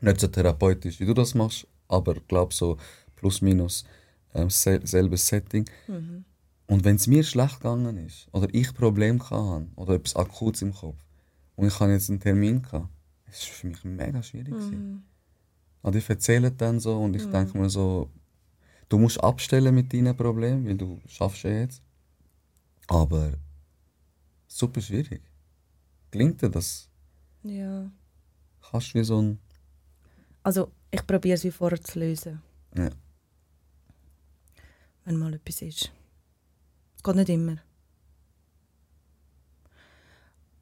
Nicht so therapeutisch, wie du das machst, aber ich glaube so plus minus ähm, sel selbes Setting. Mhm. Und wenn es mir schlecht gegangen ist oder ich Probleme hatte oder etwas Akutes im Kopf und ich habe jetzt einen Termin gehabt, es war für mich mega schwierig. Mhm. Und die erzählen dann so und ich denke mir so, du musst abstellen mit deinen Problemen, weil du schaffst ja jetzt. Aber super schwierig. Gelingt dir das? Ja. Kannst du wie so ein... Also, ich probiere es wie vorher zu lösen, Ja. wenn mal etwas ist. Es geht nicht immer.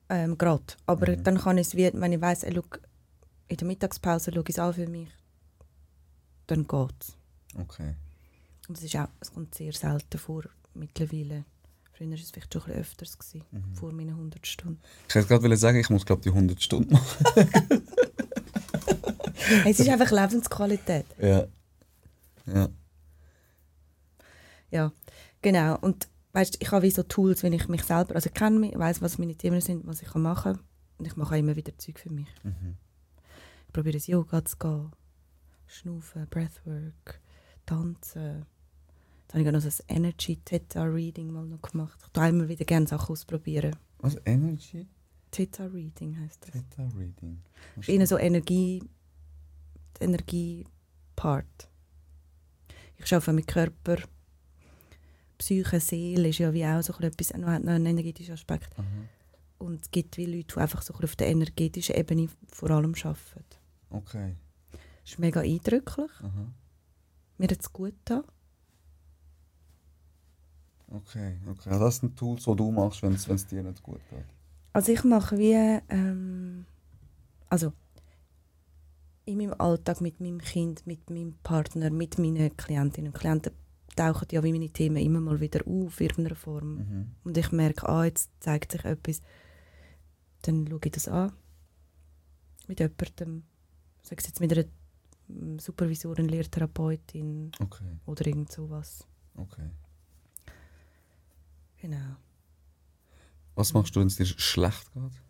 Ähm, Gerade. Aber Mhm. dann kann ich es wenn ich weiss, ey, schau, in der Mittagspause schaue ich es an für mich, dann geht es. Okay. Und es, ist auch, es kommt sehr selten vor mittlerweile. Früher war es vielleicht schon ein öfters, gewesen, Mhm. vor meinen 100 Stunden. Ich hätte gerade sagen, ich muss glaube die 100 Stunden machen. Es ist einfach Lebensqualität. ja. Ja. Ja, genau. Und weißt, ich habe wie so Tools, wenn ich mich selber, also ich kenne weiß, was meine Themen sind, was ich kann machen kann. Und ich mache auch immer wieder Zeug für mich. Mhm. Ich probiere ins Yoga zu gehen, schnaufen, Breathwork, tanzen. Jetzt habe ich noch so ein Energy Theta Reading mal noch gemacht. Ich tue immer wieder gerne Sachen ausprobieren. Was? Energy? Theta Reading heißt das. Theta Reading. Was Ist so Energie, Energie-Part. Ich arbeite mit Körper, Psyche, Seele ist ja wie auch so ein bisschen etwas, noch hat noch einen energetischen Aspekt. Aha. Und es gibt wie Leute, die einfach so auf der energetischen Ebene vor allem arbeiten. Okay. Das ist mega eindrücklich. Aha. Mir hat es gut getan. Okay, okay. Also das sind Tools, die du machst, wenn es dir nicht gut geht. Also ich mache wie, ähm, also in meinem Alltag mit meinem Kind, mit meinem Partner, mit meinen Klientinnen und Klienten tauchen ja wie meine Themen immer mal wieder auf in irgendeiner Form. Mhm. Und ich merke, ah, jetzt zeigt sich etwas, dann schaue ich das an. Mit jemandem, sag ich jetzt mit einer mm, Supervisorin, Lehrtherapeutin Okay, oder irgend sowas. okay. Genau. Was machst du, wenn es dir schlecht geht?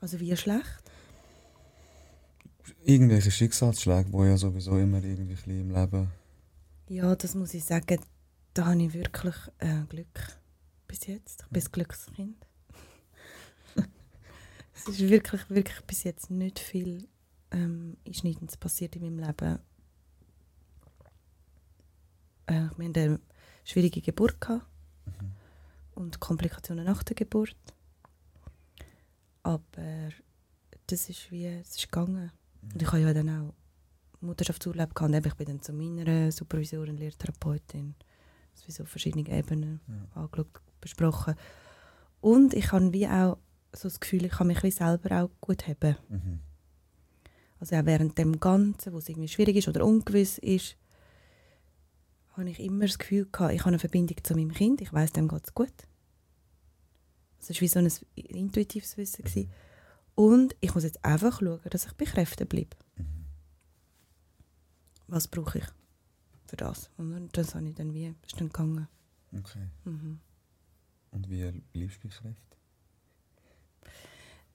Also wie schlecht? Irgendwelche Schicksalsschläge, die ja sowieso immer irgendwie ein bisschen im Leben... Ja, das muss ich sagen, da habe ich wirklich äh, Glück bis jetzt. Ich bin ein Glückskind. es ist wirklich, wirklich bis jetzt nicht viel ähm, Einschneidendes passiert in meinem Leben. Äh, wir hatten eine schwierige Geburt gehabt und Komplikationen nach der Geburt. Aber das ist wie, es ist gegangen. Und ich habe ja dann auch Mutterschaftsurlaub gehabt. und Ich bin dann zu meiner Supervisorin, Lehrtherapeutin, das wie so verschiedene Ebenen angeschaut, besprochen. Und ich habe wie auch so das Gefühl, ich kann mich wie selber auch gut haben. Mhm. Also auch während dem Ganzen, wo es irgendwie schwierig ist oder ungewiss ist, habe ich immer das Gefühl gehabt, ich habe eine Verbindung zu meinem Kind, ich weiß, dem geht es gut. Das war wie so ein intuitives Wissen. gewesen. Und ich muss jetzt einfach schauen, dass ich bei Kräften bleibe. Was brauche ich für das? Und das habe ich dann wie, ist dann gegangen. Okay. Mhm. Und wie bleibst du bei Kräften?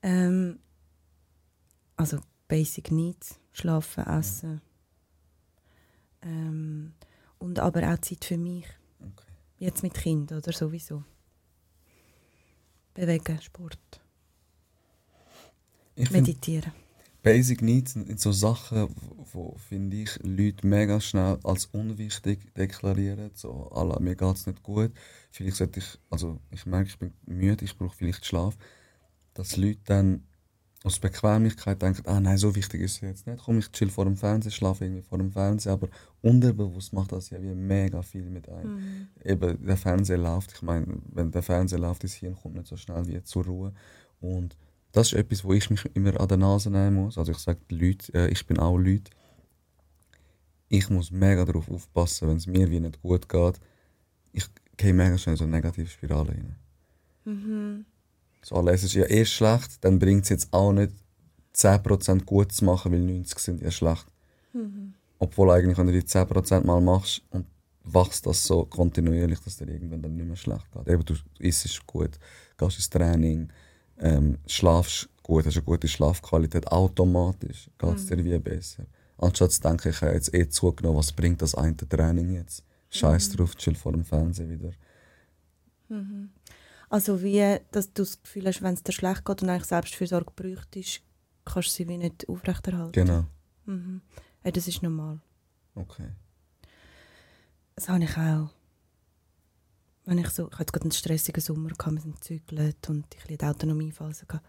Ähm, also Basic Needs, schlafen, essen. Ähm, und aber auch Zeit für mich. Okay. Jetzt mit Kind oder sowieso. Bewegen, Sport, Ich meditieren. Basic Needs sind so Sachen, wo finde ich Leute mega schnell als unwichtig deklarieren. So, alla, mir geht es nicht gut. Vielleicht sollte ich, also ich merke, ich bin müde, ich brauche vielleicht Schlaf. Dass Leute dann aus Bequemlichkeit denken, ah nein, so wichtig ist es jetzt nicht. Komm, ich chill vor dem Fernseher, schlafe irgendwie vor dem Fernseher. Aber unterbewusst macht das ja wie mega viel mit einem. Mhm. Eben, der Fernseher läuft. Ich meine, wenn der Fernseher läuft, das Hirn kommt nicht so schnell wie zur Ruhe. Und das ist etwas, wo ich mich immer an der Nase nehmen muss. Also ich sage die Leute, äh, ich bin auch Leute. Ich muss mega darauf aufpassen, wenn es mir wie nicht gut geht. Ich gehe mega schnell in so eine negative Spirale rein. Mhm. So, alles ist ja eh schlecht, dann bringt es jetzt auch nicht 10% gut zu machen, weil 90 sind ja schlecht. Mhm. Obwohl eigentlich, wenn du die 10% mal machst und wächst das so kontinuierlich, dass dir irgendwann dann nicht mehr schlecht geht. Eben, du isst gut, gehst ins Training, ähm, schlafst gut, hast eine gute Schlafqualität, automatisch geht es dir wie besser. Anstatt zu denken, ich habe jetzt eh zugenommen, was bringt das eine Training jetzt? Scheiß drauf, chill vor dem Fernseher wieder. Also wie, dass du das Gefühl hast, wenn es dir schlecht geht und eigentlich Selbstfürsorge bräuchtest, kannst du sie wie nicht aufrechterhalten. Genau. Mhm. Ja, das ist normal. Okay. Das habe ich auch. Wenn ich so, ich hatte gerade einen stressigen Sommer, gehabt, wir sind gezügelt und ich hatte die Autonomiephase. gehabt,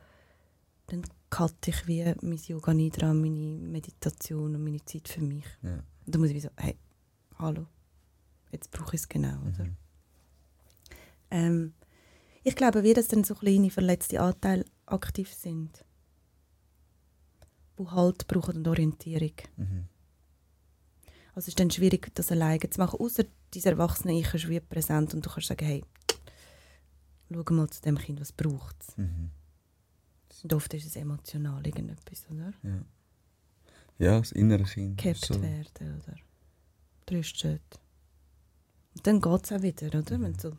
Dann cutte ich wie mein Yoga Nidra, meine Meditation und meine Zeit für mich. Ja. Dann muss ich wie so, hey, hallo, jetzt brauche ich es genau, oder? Mhm. Ähm, ich glaube, wie dass dann so kleine verletzte Anteile aktiv sind, die Halt brauchen und Orientierung. Mhm. Also es ist dann schwierig, das alleine zu machen, außer dein erwachsene Ich ist wie präsent und du kannst sagen, hey, schau mal zu dem Kind, was braucht es. Mhm. Und oft ist es emotional irgendetwas, oder? Ja. ja, das innere Kind. ist Gehabt so. werden oder tröstet. Und dann geht es auch wieder, oder? Wenn so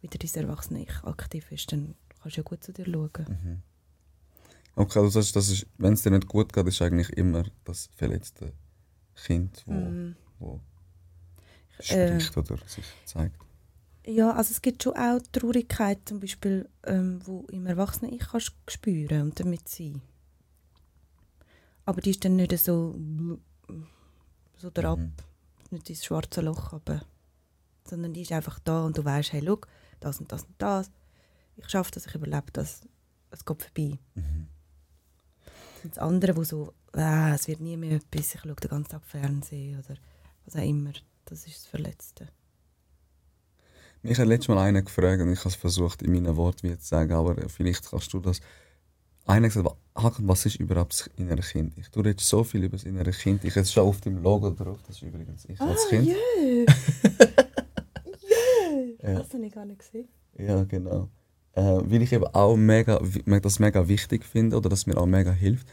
wieder dein erwachsene Ich aktiv ist, dann kannst du ja gut zu dir schauen. Mhm. Okay, du sagst, das ist, wenn es dir nicht gut geht, ist eigentlich immer das verletzte Kind, wo, Mm. wo Äh. spricht oder sich zeigt. Ja, also es gibt schon auch Traurigkeit, zum Beispiel, ähm, wo im Erwachsenen ich kannst spüren und damit sein. Aber die ist dann nicht so so derab, Mhm. nicht ins schwarze Loch, aber, sondern die ist einfach da und du weißt, hey, schau, das und das und das. ich schaffe das, ich überlebe das, es geht vorbei. Mhm. Und das andere, wo so, ah, es wird nie mehr etwas, ich schaue den ganzen Tag Fernsehen oder was auch immer, das ist das Verletzte. Mich hat letztes Mal einer gefragt und ich habe es versucht in meinen Worten zu sagen, aber vielleicht kannst du das. Einer hat gesagt, was ist überhaupt das innere Kind? Ich tue jetzt so viel über das innere Kind. Ich jetzt schon auf dem Logo drauf, das ist übrigens ich als Ah, Kind. yeah. yeah. Ja. Das habe ich gar nicht gesehen. Ja, genau. Äh, weil ich eben auch mega, das mega wichtig finde oder das mir auch mega hilft.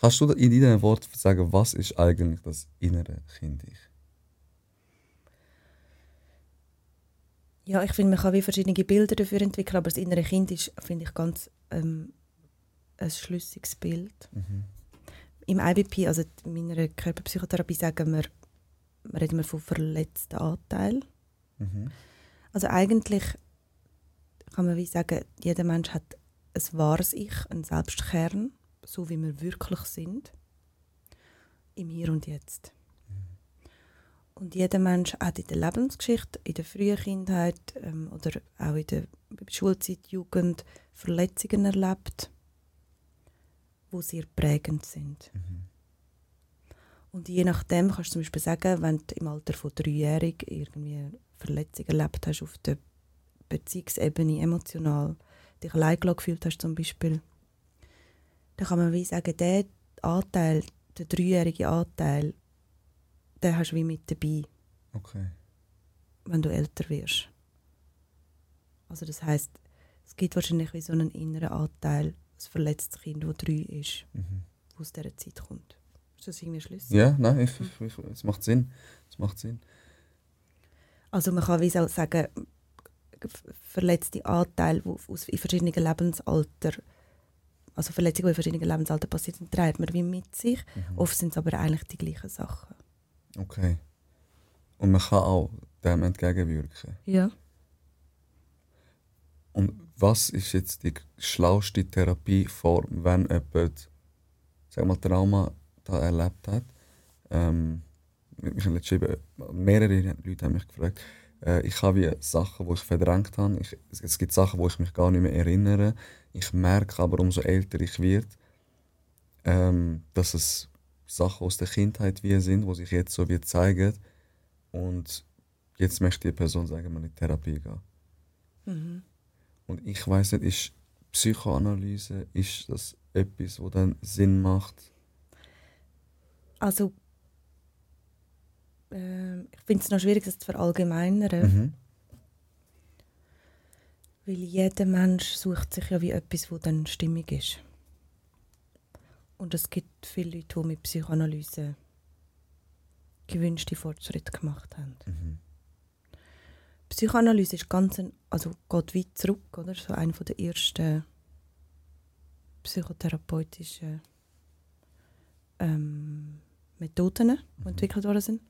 Kannst du in deinen Worten sagen, was ist eigentlich das innere Kind? Ich? Ja, ich finde, man kann wie verschiedene Bilder dafür entwickeln, aber das innere Kind ist, finde ich, ganz ähm, ein schlüssiges Bild. Mhm. Im IBP, also in meiner Körperpsychotherapie, sagen wir, wir reden wir von verletzten Anteilen. Mhm. Also eigentlich kann man wie sagen, jeder Mensch hat ein wahres Ich, einen Selbstkern, so wie wir wirklich sind, im Hier und Jetzt. Und jeder Mensch hat in der Lebensgeschichte, in der frühen Kindheit ähm, oder auch in der Schulzeit, Jugend Verletzungen erlebt, wo sehr prägend sind. Und je nachdem kannst du zum Beispiel sagen, wenn du im Alter von dreijährig irgendwie eine Verletzung erlebt hast auf der Beziehungsebene, emotional, dich allein gefühlt hast zum Beispiel, dann kann man wie sagen, der Anteil, der dreijährige Anteil, den hast du wie mit dabei, Okay. wenn du älter wirst. Also das heißt, es gibt wahrscheinlich wie so einen inneren Anteil, ein verletztes Kind, das drei ist, Mhm. das aus dieser Zeit kommt. Ist das irgendwie schlüssig? Ja, nein, ich, ich, ich, es macht Sinn. Es macht Sinn. Also man kann wie so sagen, verletzte Anteile, die aus in verschiedenen Lebensalter, also Verletzungen, die in verschiedenen Lebensalter passiert sind, trägt man wie mit sich. Mhm. Oft sind es aber eigentlich die gleichen Sachen. Okay. Und man kann auch dem entgegenwirken. Ja. Und was ist jetzt die schlauste Therapieform, wenn jemand sag mal, Trauma da erlebt hat? Ähm, mich haben letztens eben mehrere Leute haben mich gefragt. Äh, ich habe wie Sachen, die ich verdrängt habe. Ich, es- es gibt Sachen, wo ich mich gar nicht mehr erinnere. Ich merke aber, umso älter ich werde, ähm, dass es Sachen aus der Kindheit wie sind, die sich jetzt so wie zeigen. Und jetzt möchte die Person sagen, man in Therapie gehen. Mhm. Und ich weiß nicht, ist Psychoanalyse, ist das etwas, wo dann Sinn macht? Also ähm, ich finde es noch schwierig, das zu verallgemeinern, Mhm. Weil jeder Mensch sucht sich ja wie etwas, wo dann stimmig ist. Und es gibt viele Leute, die mit Psychoanalyse gewünschte Fortschritte gemacht haben. Mhm. Psychoanalyse ist ganz ein, also geht weit zurück, oder? So eine der ersten psychotherapeutischen ähm, Methoden, die entwickelt worden sind.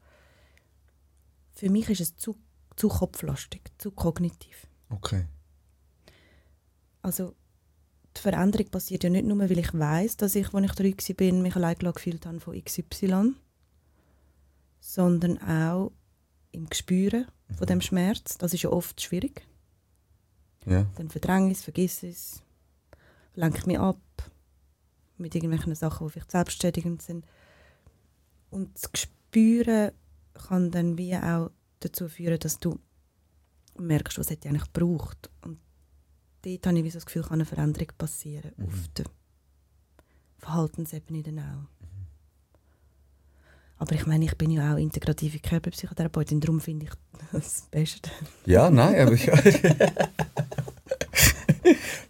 Für mich ist es zu, zu kopflastig, zu kognitiv. Okay. Also die Veränderung passiert ja nicht nur, weil ich weiß, dass ich, als ich drei war, bin, mich allein gefühlt habe von XY, sondern auch im Gespüren von dem Schmerz. Das ist ja oft schwierig. Ja. Dann verdränge ich es, vergiss es, lenke mich ab mit irgendwelchen Sachen, die vielleicht selbstständigend sind. Und das Gespüren kann dann wie auch dazu führen, dass du merkst, was hätte ich eigentlich gebraucht. Und dort habe ich wie so das Gefühl, kann eine Veränderung passieren Mhm. auf der Verhaltensebene dann auch. Aber ich meine, ich bin ja auch integrative Körperpsychotherapeutin, darum finde ich das Beste. Ja, nein, aber ja.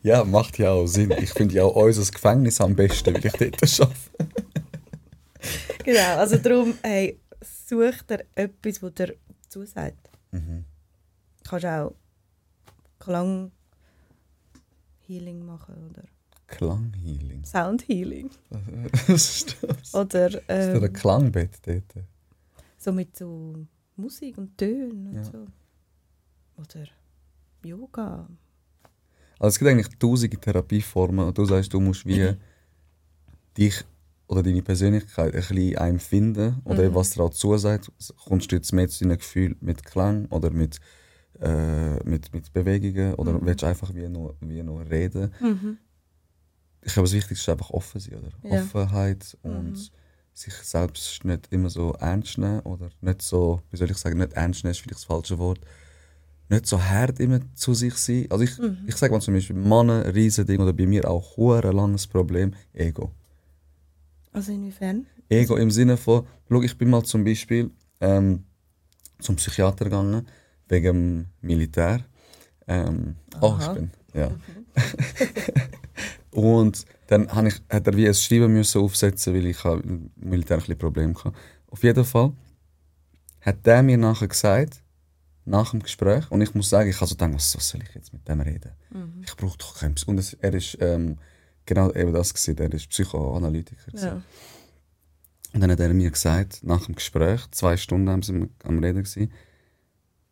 ja, macht ja auch Sinn. Ich finde ja auch unser Gefängnis am besten, weil ich dort arbeite. genau, also darum, hey, such dir etwas, das dir zusagt. Mhm. Du kannst auch Klang Healing machen oder Klanghealing. Sound Healing Was ist das? oder Ist da ein ähm, Klangbett dort? so mit so Musik und Tönen und Ja. so. Oder Yoga. Also es gibt eigentlich tausende Therapieformen und du sagst, du musst wie dich oder deine Persönlichkeit ein bisschen einem finden oder Mhm. was dir auch zusagt. Kommst du jetzt mehr zu deinem Gefühl mit Klang oder mit äh, mit, mit Bewegungen oder Mhm. willst du einfach wie nur, wie nur reden? Mhm. Ich glaube, das Wichtigste ist einfach offen sein, oder? Ja. Offenheit und Mhm. sich selbst nicht immer so ernst nehmen oder nicht so, wie soll ich sagen, nicht ernst nehmen ist vielleicht das falsche Wort, nicht so hart immer zu sich sein. Also ich, Mhm. ich sage mal zum Beispiel, Männer, ein Riesending oder bei mir auch ein langes Problem, Ego. Also inwiefern? Ego im Sinne von, schau, ich bin mal zum Beispiel ähm, zum Psychiater gegangen, wegen Militär. Ähm, oh, ich bin, ja. Und dann habe ich, hat er wie ein Schreiben müssen aufsetzen, weil ich im Militär ein bisschen Probleme hatte. Auf jeden Fall hat der mir nachher gesagt, nach dem Gespräch, und ich muss sagen, ich habe so gedacht, was, soll ich jetzt mit dem reden? Mhm. Ich brauche doch keinen Und es, er ist ähm, genau eben das gewesen, er ist Psychoanalytiker. Ja. Und dann hat er mir gesagt, nach dem Gespräch, zwei Stunden haben sie am Reden gewesen,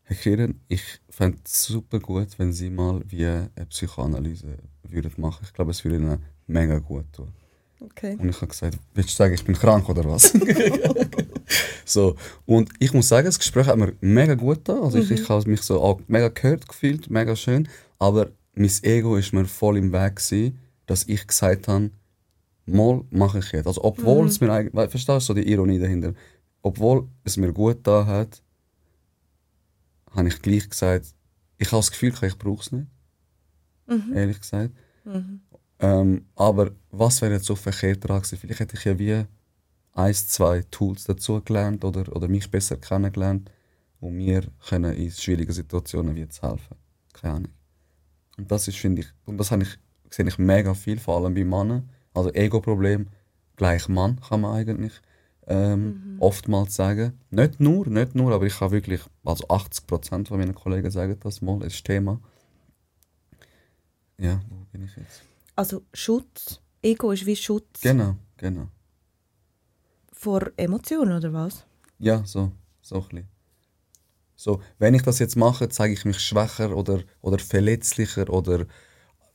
Herr Kiran, ich fände es super gut, wenn Sie mal wie eine Psychoanalyse würden machen. Ich glaube, es würde Ihnen mega gut tun. Okay. Und ich habe gesagt, willst du sagen, ich bin krank oder was? so. Und ich muss sagen, das Gespräch hat mir mega gut getan. Also ich, ich habe mich so auch mega gehört gefühlt, mega schön. Aber mein Ego ist mir voll im Weg gewesen, dass ich gesagt habe, mal mache ich jetzt. Also obwohl es mir eigentlich, verstehst du so die Ironie dahinter? Obwohl es mir gut da hat, habe ich gleich gesagt, ich habe das Gefühl, ich brauche es nicht. Ehrlich gesagt. Mhm. Ähm, aber was wäre jetzt so verkehrt dran gewesen? Vielleicht hätte ich ja wie ein, zwei Tools dazu gelernt oder, oder mich besser kennengelernt, um mir können in schwierigen Situationen wie zu helfen. Keine Ahnung. Und das ist, finde ich, und das habe ich, sehe ich mega viel, vor allem bei Männern. Also Ego-Problem, gleich Mann kann man eigentlich ähm, oftmals sagen. Nicht nur, nicht nur, aber ich habe wirklich, also 80% von meinen Kollegen sagen das mal, ist Thema. Ja, wo bin ich jetzt? Also Schutz, Ego ist wie Schutz Genau, genau. vor Emotionen, oder was? Ja, so, so ein bisschen. So, wenn ich das jetzt mache, zeige ich mich schwächer oder, oder verletzlicher oder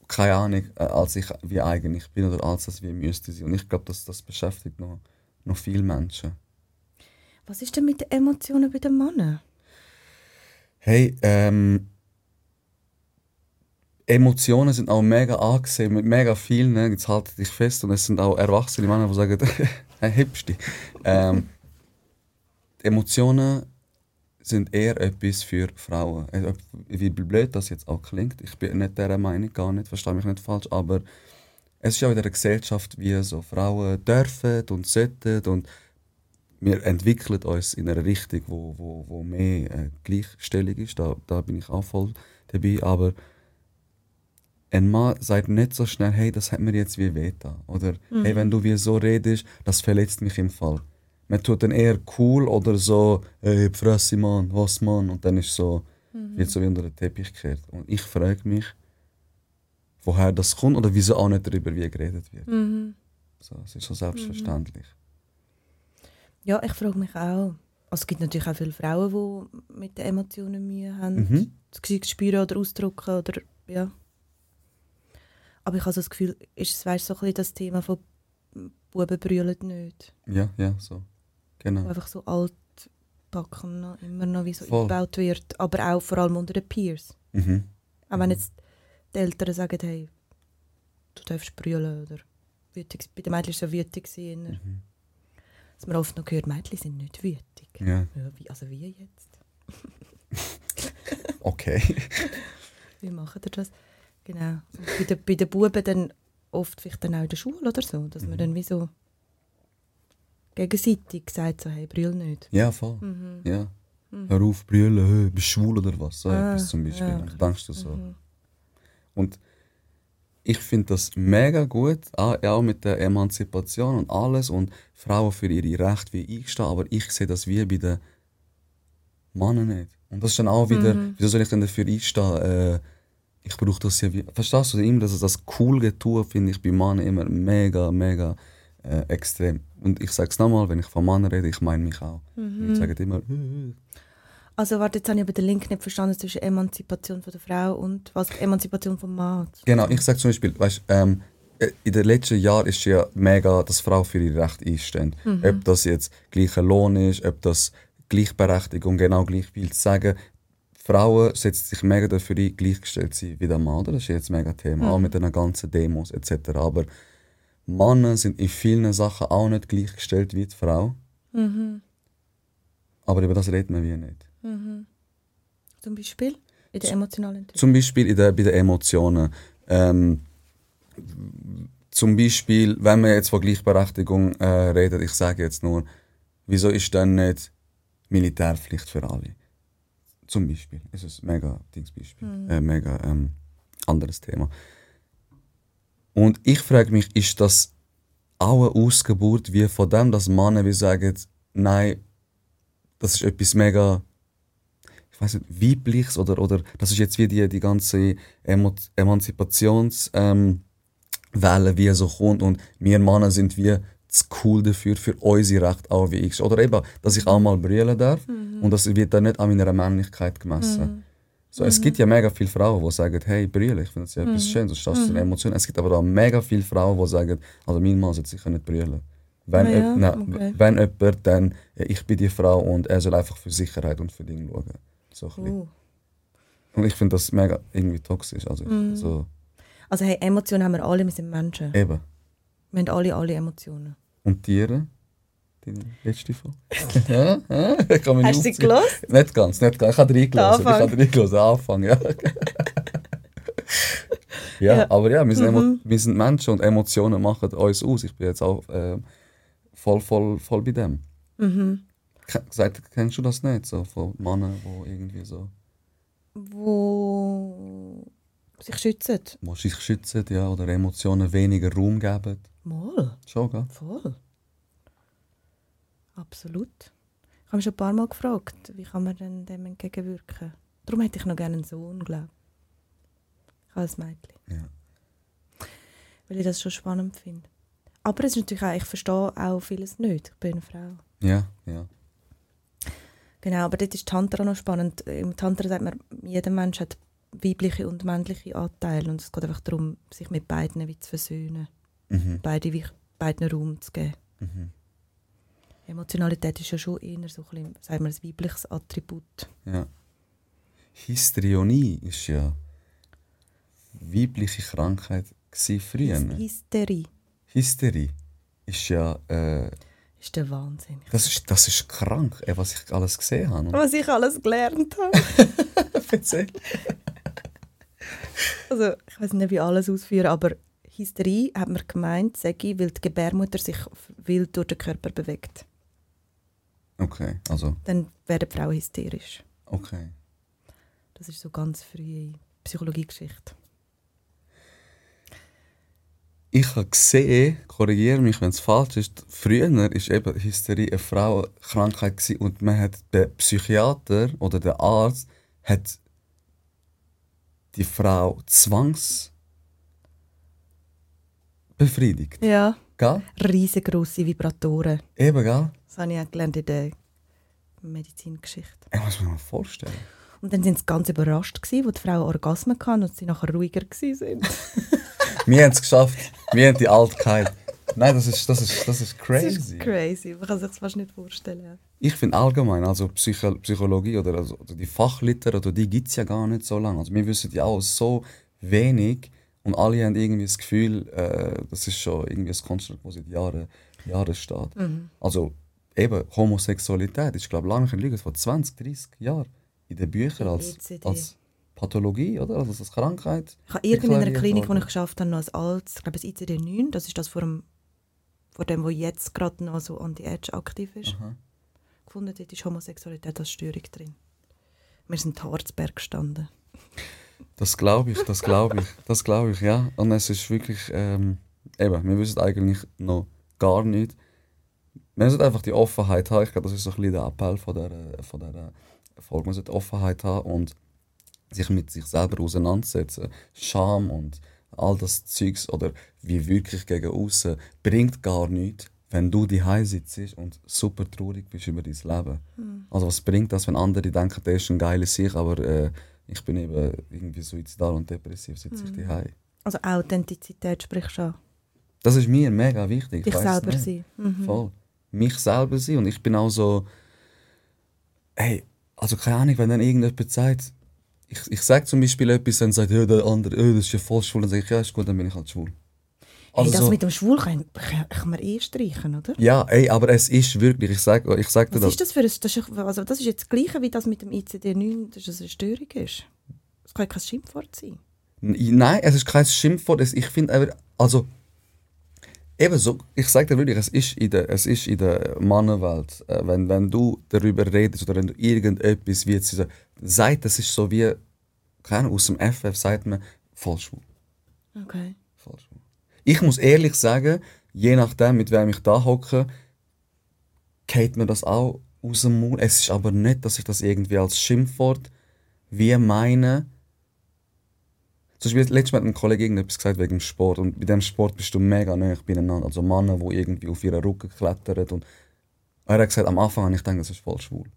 keine Ahnung, äh, als ich wie eigentlich bin oder als das wie müsste sein. Und ich glaube, das, das beschäftigt noch, noch viele Menschen. Was ist denn mit den Emotionen bei den Männern? Hey, ähm, Emotionen sind auch mega angesehen, mit mega vielen, ne? jetzt halte dich fest und es sind auch erwachsene Männer, die sagen, hey, hebst dich. Ähm, Emotionen sind eher etwas für Frauen. Wie blöd das jetzt auch klingt, ich bin nicht dieser Meinung, gar nicht, verstehe mich nicht falsch, aber es ist ja in der Gesellschaft, wie so Frauen dürfen und sollten und wir entwickeln uns in eine Richtung, wo, wo, wo mehr äh, Gleichstellung ist. Da, da bin ich auch voll dabei. Aber ein Mann sagt nicht so schnell, hey, das hat mir jetzt wie weh da. Oder hey, wenn du wie so redest, das verletzt mich im Fall. Man tut dann eher cool oder so, hey, Fresse Mann, was Mann. Und dann ist so, wird so wie unter den Teppich gekehrt. Und ich frage mich, woher das kommt oder wieso auch nicht darüber wie geredet wird. Mhm. So, es ist so selbstverständlich. Ja, ich frage mich auch. Also, es gibt natürlich auch viele Frauen, die mit den Emotionen Mühe haben, Mhm. das Gesicht spüren oder ausdrücken. Oder, ja. Aber ich habe so das Gefühl, ist es weißt, so ein bisschen das Thema von Buben brüllen nicht. Ja, ja, so. Wo Genau. einfach so altbacken noch, immer noch wie so Voll. eingebaut wird. Aber auch vor allem unter den Peers. Mhm. Auch wenn jetzt die Eltern sagen, hey, du darfst brüllen oder wütig. Bei den Mädchen war es so wütig. Mhm. Dass man oft noch hört, Mädchen sind nicht wütig. Ja, Ja, wie, also wie jetzt? okay. Wie machen ihr das? Genau. Und bei, den, bei den Buben dann oft vielleicht dann auch in der Schule oder so, dass Mhm. man dann wie so gegenseitig sagt, so, hey, brüll nicht. Ja, voll. Mhm. Ja. Hör auf, brüllen, hey, bist du schwul oder was? So Ah, etwas zum Beispiel. ja, denkst du so. Mhm. Und ich finde das mega gut, auch, auch mit der Emanzipation und alles und Frauen für ihre Rechte wie einstehen, aber ich sehe das wie bei den Männern nicht. Und das ist dann auch wieder, Mhm. wieso soll ich denn dafür einstehen? Äh, ich brauche das ja wie, verstehst du, immer das, das cool Getue finde ich bei Männern immer mega, mega äh, extrem. Und ich sage es nochmal, wenn ich von Männern rede, ich meine mich auch. Mhm. Und sagen immer, äh, äh. Also warte, jetzt habe ich aber den Link nicht verstanden zwischen Emanzipation von der Frau und was Emanzipation vom Mann. Genau, ich sage zum Beispiel, weißt, ähm, äh, in den letzten Jahren ist ja mega, dass Frauen für ihre Rechte einstehen. Ob das jetzt gleicher Lohn ist, ob das Gleichberechtigung, genau gleich viel zu sagen. Frauen setzen sich mega dafür ein, gleichgestellt zu sein wie der Mann. oder? Das ist jetzt mega Thema, auch mit den ganzen Demos etc. Aber Männer sind in vielen Sachen auch nicht gleichgestellt wie die Frau. Aber über das reden wir wie nicht. Zum Beispiel in der emotionalen Entwicklung. Zum Beispiel in der, bei den Emotionen. Ähm, zum Beispiel, wenn wir jetzt von Gleichberechtigung äh, reden, ich sage jetzt nur, wieso ist dann nicht Militärpflicht für alle? Zum Beispiel. Das ist ein mega Dingsbeispiel. Äh, mega ähm, anderes Thema. Und ich frage mich, ist das auch eine Ausgeburt wie von dem, dass Männer wie sagen, nein, das ist etwas mega ich weiß nicht, weibliches oder, oder das ist jetzt wie die, die ganze Emo Emanzipations ähm, Welle, wie so kommt und wir Männer sind wie zu cool dafür, für unsere Rechte auch wie ich. Oder eben, dass ich auch mal brüllen darf und das wird dann nicht an meiner Männlichkeit gemessen. So, Es gibt ja mega viele Frauen, die sagen, hey, brüllen, ich finde das ja etwas Schönes, das ist eine Emotion. Es gibt aber auch mega viele Frauen, die sagen, also mein Mann sollte sicher nicht brüllen. Wenn, Ah ja, jemand- nein, okay. wenn jemand, dann ja, ich bin die Frau und er soll einfach für Sicherheit und für Dinge schauen. So ein bisschen. Oh. Und ich finde das mega irgendwie toxisch. Also, ich- so, Also hey, Emotionen haben wir alle, wir sind Menschen. eben. Wir haben alle, alle Emotionen. Und Tiere? Deine letzte Folge? ja, ja, Hast du sie gehört? Nicht ganz, nicht ganz. Ich habe reingelassen. Ich habe reingelassen, Anfang, ja. ja, Ja. aber ja, wir sind, Mhm. Wir sind Menschen und Emotionen machen uns aus. Ich bin jetzt auch äh, voll, voll, voll bei dem. Mhm. Ke- Seit, kennst du das nicht? So von Männern, die irgendwie so, Wo sich schützen. die sich schützen ja, oder Emotionen weniger Raum geben. Mal, Schon, gell? voll. Absolut. Ich habe mich schon ein paar Mal gefragt, wie kann man denn dem entgegenwirken? Darum hätte ich noch gerne einen Sohn, glaube ich. Ich ein Mädchen. Ja. Weil ich das schon spannend finde. Aber es ist natürlich auch, ich verstehe auch vieles nicht. Ich bin eine Frau. Ja, ja. Genau, aber dort ist Tantra noch spannend. Im Tantra sagt man, jeder Mensch hat weibliche und männliche Anteile und es geht einfach darum, sich mit beiden wie zu versöhnen. Mhm. Beide, wie- beiden Raum zu geben. Mhm. Emotionalität ist ja schon eher so ein, bisschen, sagen wir, ein weibliches Attribut. Ja. Histrionie ist ja weibliche Krankheit früher. Hys- Hysterie Hysterie ist ja äh, ist der Wahnsinn. das ist das ist krank, ey, was ich alles gesehen habe. Was ich alles gelernt habe. erzähl. Also, ich weiß nicht, wie alles ausführen, aber Hysterie hat man gemeint, sage ich, weil die Gebärmutter sich wild durch den Körper bewegt. Okay, also Dann werden die Frauen hysterisch. okay. Das ist so ganz frühe Psychologiegeschichte. Ich habe gesehen, korrigiere mich, wenn es falsch ist, früher ist eben Hysterie eine Frauenkrankheit gewesen und man hat der Psychiater oder der Arzt hat die Frau zwangs befriedigt. Ja. Gell? Riesengroße Vibratoren. Eben, gell? Das habe ich auch gelernt in der Medizingeschichte. Ich muss mir mal vorstellen. Und dann sind sie ganz überrascht, gewesen, wo die Frauen Orgasmen hatten und sie nachher ruhiger waren. Wir haben es geschafft. Wir haben die Altkeit. Nein, das ist, das ist, das ist Das crazy. ist crazy. Man kann sich das fast nicht vorstellen. Ich finde allgemein, also Psycho Psychologie oder, also, oder die Fachliteratur, die gibt es ja gar nicht so lange. Also wir wissen ja auch so wenig und alle haben irgendwie das Gefühl, äh, das ist schon irgendwie ein Konstrukt, das seit Jahren, Jahren steht. Also eben, Homosexualität ist, glaube ich, lange Lüge, vor 20, 30 Jahren in den Büchern als, als Pathologie, oder? Also als Krankheit. Ich habe irgendwo in einer Klinik, wo worden. ich geschafft habe, noch ein altes, ich glaube das ICD-9, das ist das vor dem, vor dem, wo jetzt gerade noch so on the edge aktiv ist, Aha. gefunden. Dort ist Homosexualität als Störung drin. Wir sind in Harzberg gestanden. Das glaube ich, das glaube ich, das glaube ich, ja. Und es ist wirklich, ähm, eben, wir wissen eigentlich noch gar nicht. Wir müssen einfach die Offenheit haben. Ich glaube, das ist so ein bisschen der Appell von dieser, von dieser Folge. Man sollte Offenheit haben und sich mit sich selber auseinandersetzen. Scham und all das Zeugs oder wie wirklich gegen außen bringt gar nichts, wenn du die sitzt und super traurig bist über dein Leben. Also was bringt das, wenn andere denken, der ist ein geiler Sich, aber äh, ich bin eben irgendwie suizidal und depressiv, sitze ich die Also Authentizität sprichst du an. Das ist mir mega wichtig. Ich weiss selber nicht. sein. Mhm. Voll. Mich selber sein. Und ich bin auch so, hey, Also keine Ahnung, wenn dann irgendjemand sagt, ich, ich sage zum Beispiel etwas, dann sagt ja, der andere, oh, das ist ja voll schwul, dann sage ich, ja, ist gut, dann bin ich halt schwul. hey, das mit dem Schwul kann, kann man eh streichen, oder? ja, ey, aber es ist wirklich, ich sage ich sag dir Was das. ist das für ein, das ist, also das ist jetzt das Gleiche wie das mit dem ICD-9, dass es eine Störung ist. Das kann kein Schimpfwort sein. Nein, es ist kein Schimpfwort. Es- Ich finde also eben so, ich sage dir wirklich, es ist in der, es ist in der Mannenwelt, äh, wenn, wenn du darüber redest oder wenn du irgendetwas wie jetzt sagt, das ist so wie, keine aus dem FF sagt man, voll schwul. Okay. Voll schwul. Ich muss ehrlich sagen, je nachdem, mit wem ich da hocke, geht mir das auch aus dem Mund. Es ist aber nicht, dass ich das irgendwie als Schimpfwort wie meine. Zum Beispiel, letztes Mal hat ein Kollege irgendetwas gesagt wegen dem Sport. Und bei dem Sport bist du mega nah beieinander. Also Männer, die irgendwie auf ihren Rücken klettern. Und er hat gesagt, am Anfang habe ich gedacht, das ist voll schwul.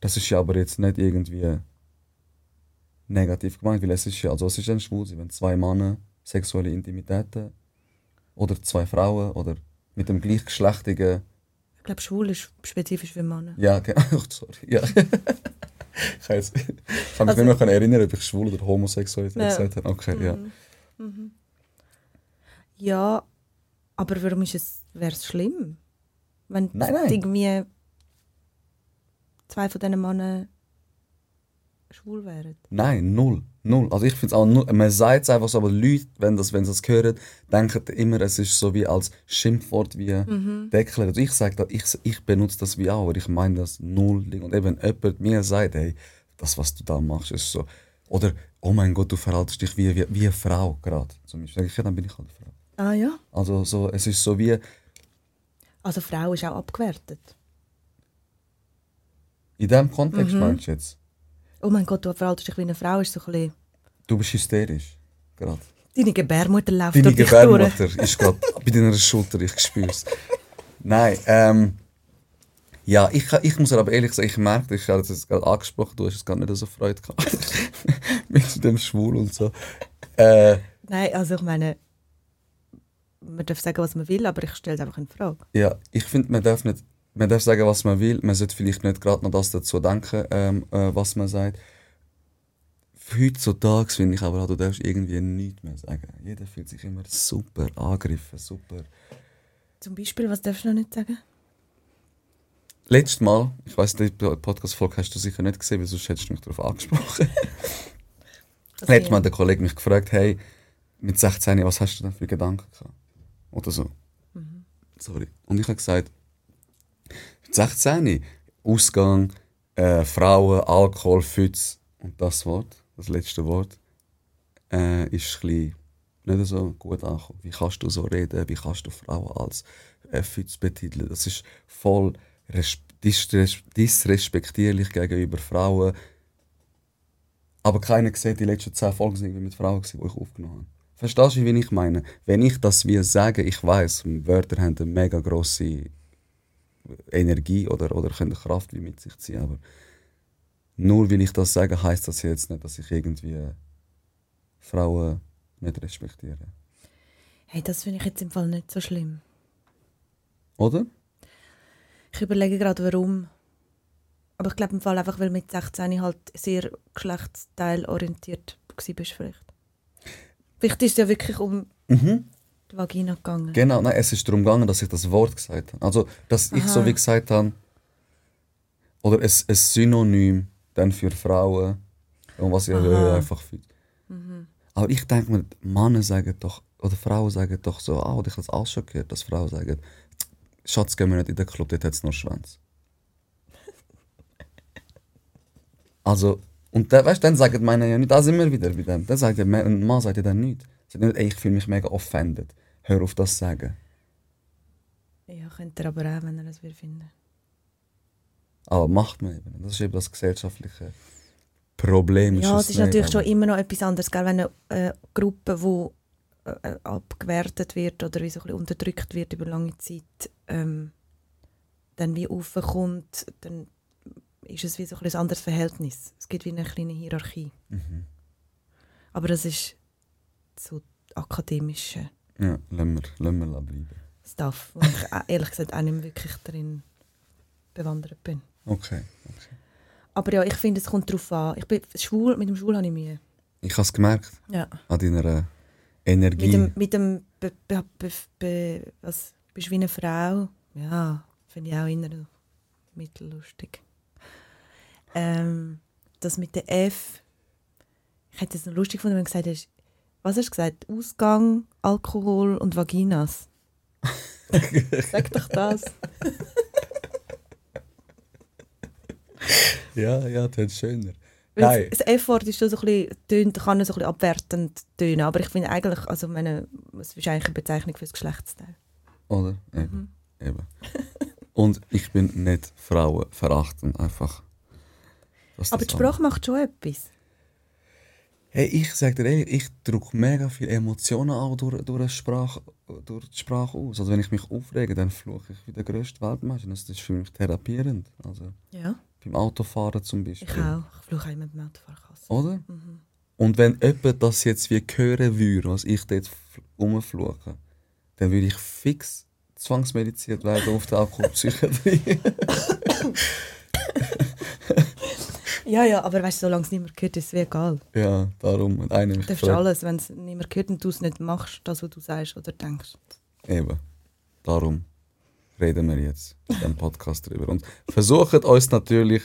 Das ist ja aber jetzt nicht irgendwie negativ gemeint, weil es ist ja, also es ist dann schwul, wenn zwei Männer sexuelle Intimitäten oder zwei Frauen oder mit dem gleichgeschlechtigen Ich glaube, schwul ist spezifisch für Männer. ja, genau. Sorry. Ja. ich kann jetzt- ich kann mich Also- nicht mehr erinnern, ob ich schwul oder homosexuell Ja. gesagt habe. Okay, ja. Mhm. Ja, aber warum ist es, wäre es schlimm? Wenn Nein, nein. irgendwie zwei von diesen Männern schwul wären. Nein, null. Null. Also ich finde es auch null. Man sagt es einfach so, aber Leute, wenn, das, wenn sie das hören, denken immer, es ist so wie als Schimpfwort wie Mhm. deklariert. Also ich sage das, ich, ich benutze das wie auch, aber ich meine das null. Und eben, wenn jemand mir sagt, hey, das, was du da machst, ist so. Oder, oh mein Gott, du verhaltest dich wie, wie, wie eine Frau gerade. Zum Beispiel. Ich, dann bin ich halt eine Frau. Ah ja? Also so, es ist so wie, Also Frau ist auch abgewertet. in diesem Kontext Mhm. meinst du jetzt, Oh mein Gott, du verhaltest dich wie eine Frau, ist so ein bisschen... du bist hysterisch. Gerade. Deine Gebärmutter läuft Deine dich durch. Gebärmutter ist gerade bei deiner Schulter, ich spüre es. Nein, ähm, ja, ich, ich muss aber ehrlich sagen, ich merke, ich habe es gerade angesprochen, du hast es gar nicht so Freude gehabt. Mit dem Schwul und so. Äh, Nein, also ich meine, man darf sagen, was man will, aber ich stelle es einfach in Frage. ja, ich finde, man darf nicht, man darf sagen, was man will, man sollte vielleicht nicht gerade noch das dazu denken, ähm, äh, was man sagt. Heutzutage finde ich aber auch, du darfst irgendwie nichts mehr sagen. Jeder fühlt sich immer super angegriffen, super... Zum Beispiel, was darfst du noch nicht sagen? Letztes Mal, ich weiß, die Podcast-Folge hast du sicher nicht gesehen, weil sonst hättest du mich darauf angesprochen. Letztes Mal hat der Kollege mich gefragt, hey, mit 16, was hast du denn für Gedanken gehabt? Oder so. Sorry. Und ich habe gesagt, 16, Ausgang, äh, Frauen, Alkohol, Fütz und das Wort, das letzte Wort, äh, ist ein nicht so gut angekommen. Wie kannst du so reden? Wie kannst du Frauen als äh, Fütz betiteln? Das ist voll res- disres- disrespektierlich gegenüber Frauen. Aber keiner sieht, die letzten zehn Folgen sind mit Frauen, die ich aufgenommen habe. Verstehst du, wie ich meine? Wenn ich das wie sage, ich weiß, Wörter haben eine mega grosse Energie oder, oder können Kraft wie mit sich ziehen, aber nur weil ich das sage, heißt das jetzt nicht, dass ich irgendwie Frauen nicht respektiere. Hey, das finde ich jetzt im Fall nicht so schlimm. Oder? Ich überlege gerade, warum. Aber ich glaube im Fall einfach, weil mit 16 halt sehr geschlechtsteilorientiert bist vielleicht. Vielleicht ist es ja wirklich um Mhm. Die Vagina gegangen. Genau, nein, es ist darum gegangen, dass ich das Wort gesagt habe. Also, dass ich so Aha. wie gesagt habe, oder ein, ein Synonym dann für Frauen, und was ich Aha. einfach finde. Aber ich denke mir, Männer sagen doch, oder Frauen sagen doch so, ah, oder ich habe das auch schon gehört, dass Frauen sagen, Schatz, gehen wir nicht in den Club, dort hat es nur Schwanz. also, und dann, weißt, dann sagen meine ja nicht, da sind wir wieder bei dem. Dann sagt der Mann, ein Mann sagt ja dann nichts. Sagt nicht, ey, ich fühle mich mega offended. Hör auf das zu sagen. Ja, könnte er aber auch, wenn er das will finden. Aber macht man eben. Das ist eben das gesellschaftliche Problem. Ja, es es ist natürlich aber- schon immer noch etwas anderes, gell? wenn eine äh, Gruppe, die äh, abgewertet wird oder wie so ein bisschen unterdrückt wird über lange Zeit, ähm, dann wie aufkommt, dann ist es wie so ein, anderes Verhältnis. Es gibt wie eine kleine Hierarchie. Mhm. Aber das ist so akademische Ja, lassen wir, lassen wir bleiben. Stuff, wo ich ehrlich gesagt auch nicht mehr wirklich darin bewandert bin. Okay. Aber ja, ich finde, es kommt darauf an. Ich bin schwul, mit dem Schwul habe ich Mühe. Ich habe es gemerkt Ja. an deiner Energie. Mit dem, mit dem be, be, be, was, bist du wie eine Frau? Ja, finde ich auch immer mittellustig. Ähm, das mit der F, ich hätte es noch lustig gefunden, wenn du gesagt hast, was hast du gesagt? Ausgang, Alkohol und Vaginas. Sag doch das. ja, ja, das ist schöner. Nein. Das F-Wort ist schon so ein bisschen, tönt, kann so ein bisschen abwertend tönen, aber ich finde eigentlich, also meine, es ist eigentlich eine Bezeichnung für das Geschlechtsteil. Oder? Eben. Eben. Und ich bin nicht frauenverachtend, einfach. dass Aber die Sprache macht schon etwas. Hey, ich sag dir ehrlich, ich drücke mega viele Emotionen auch durch, durch, die Sprache, durch die Sprache aus. Also wenn ich mich aufrege, dann fluche ich wie der grösste Weltmeister. Das ist für mich therapierend. Also Ja. beim Autofahren zum Beispiel. Ich auch. Ich fluche auch immer beim Autofahrkasse. Oder? Und wenn jemand das jetzt wie hören würde, was ich dort rumfluche, dann würde ich fix zwangsmediziert werden auf der Alkoholpsychiatrie. Ja, ja, aber weißt du, solange es niemand hört, ist es wie egal. ja, darum. Und einer Du darfst alles, wenn es niemand hört und du es nicht machst, das, was du sagst oder denkst. Eben. Darum reden wir jetzt in diesem Podcast drüber. Und versuchen uns natürlich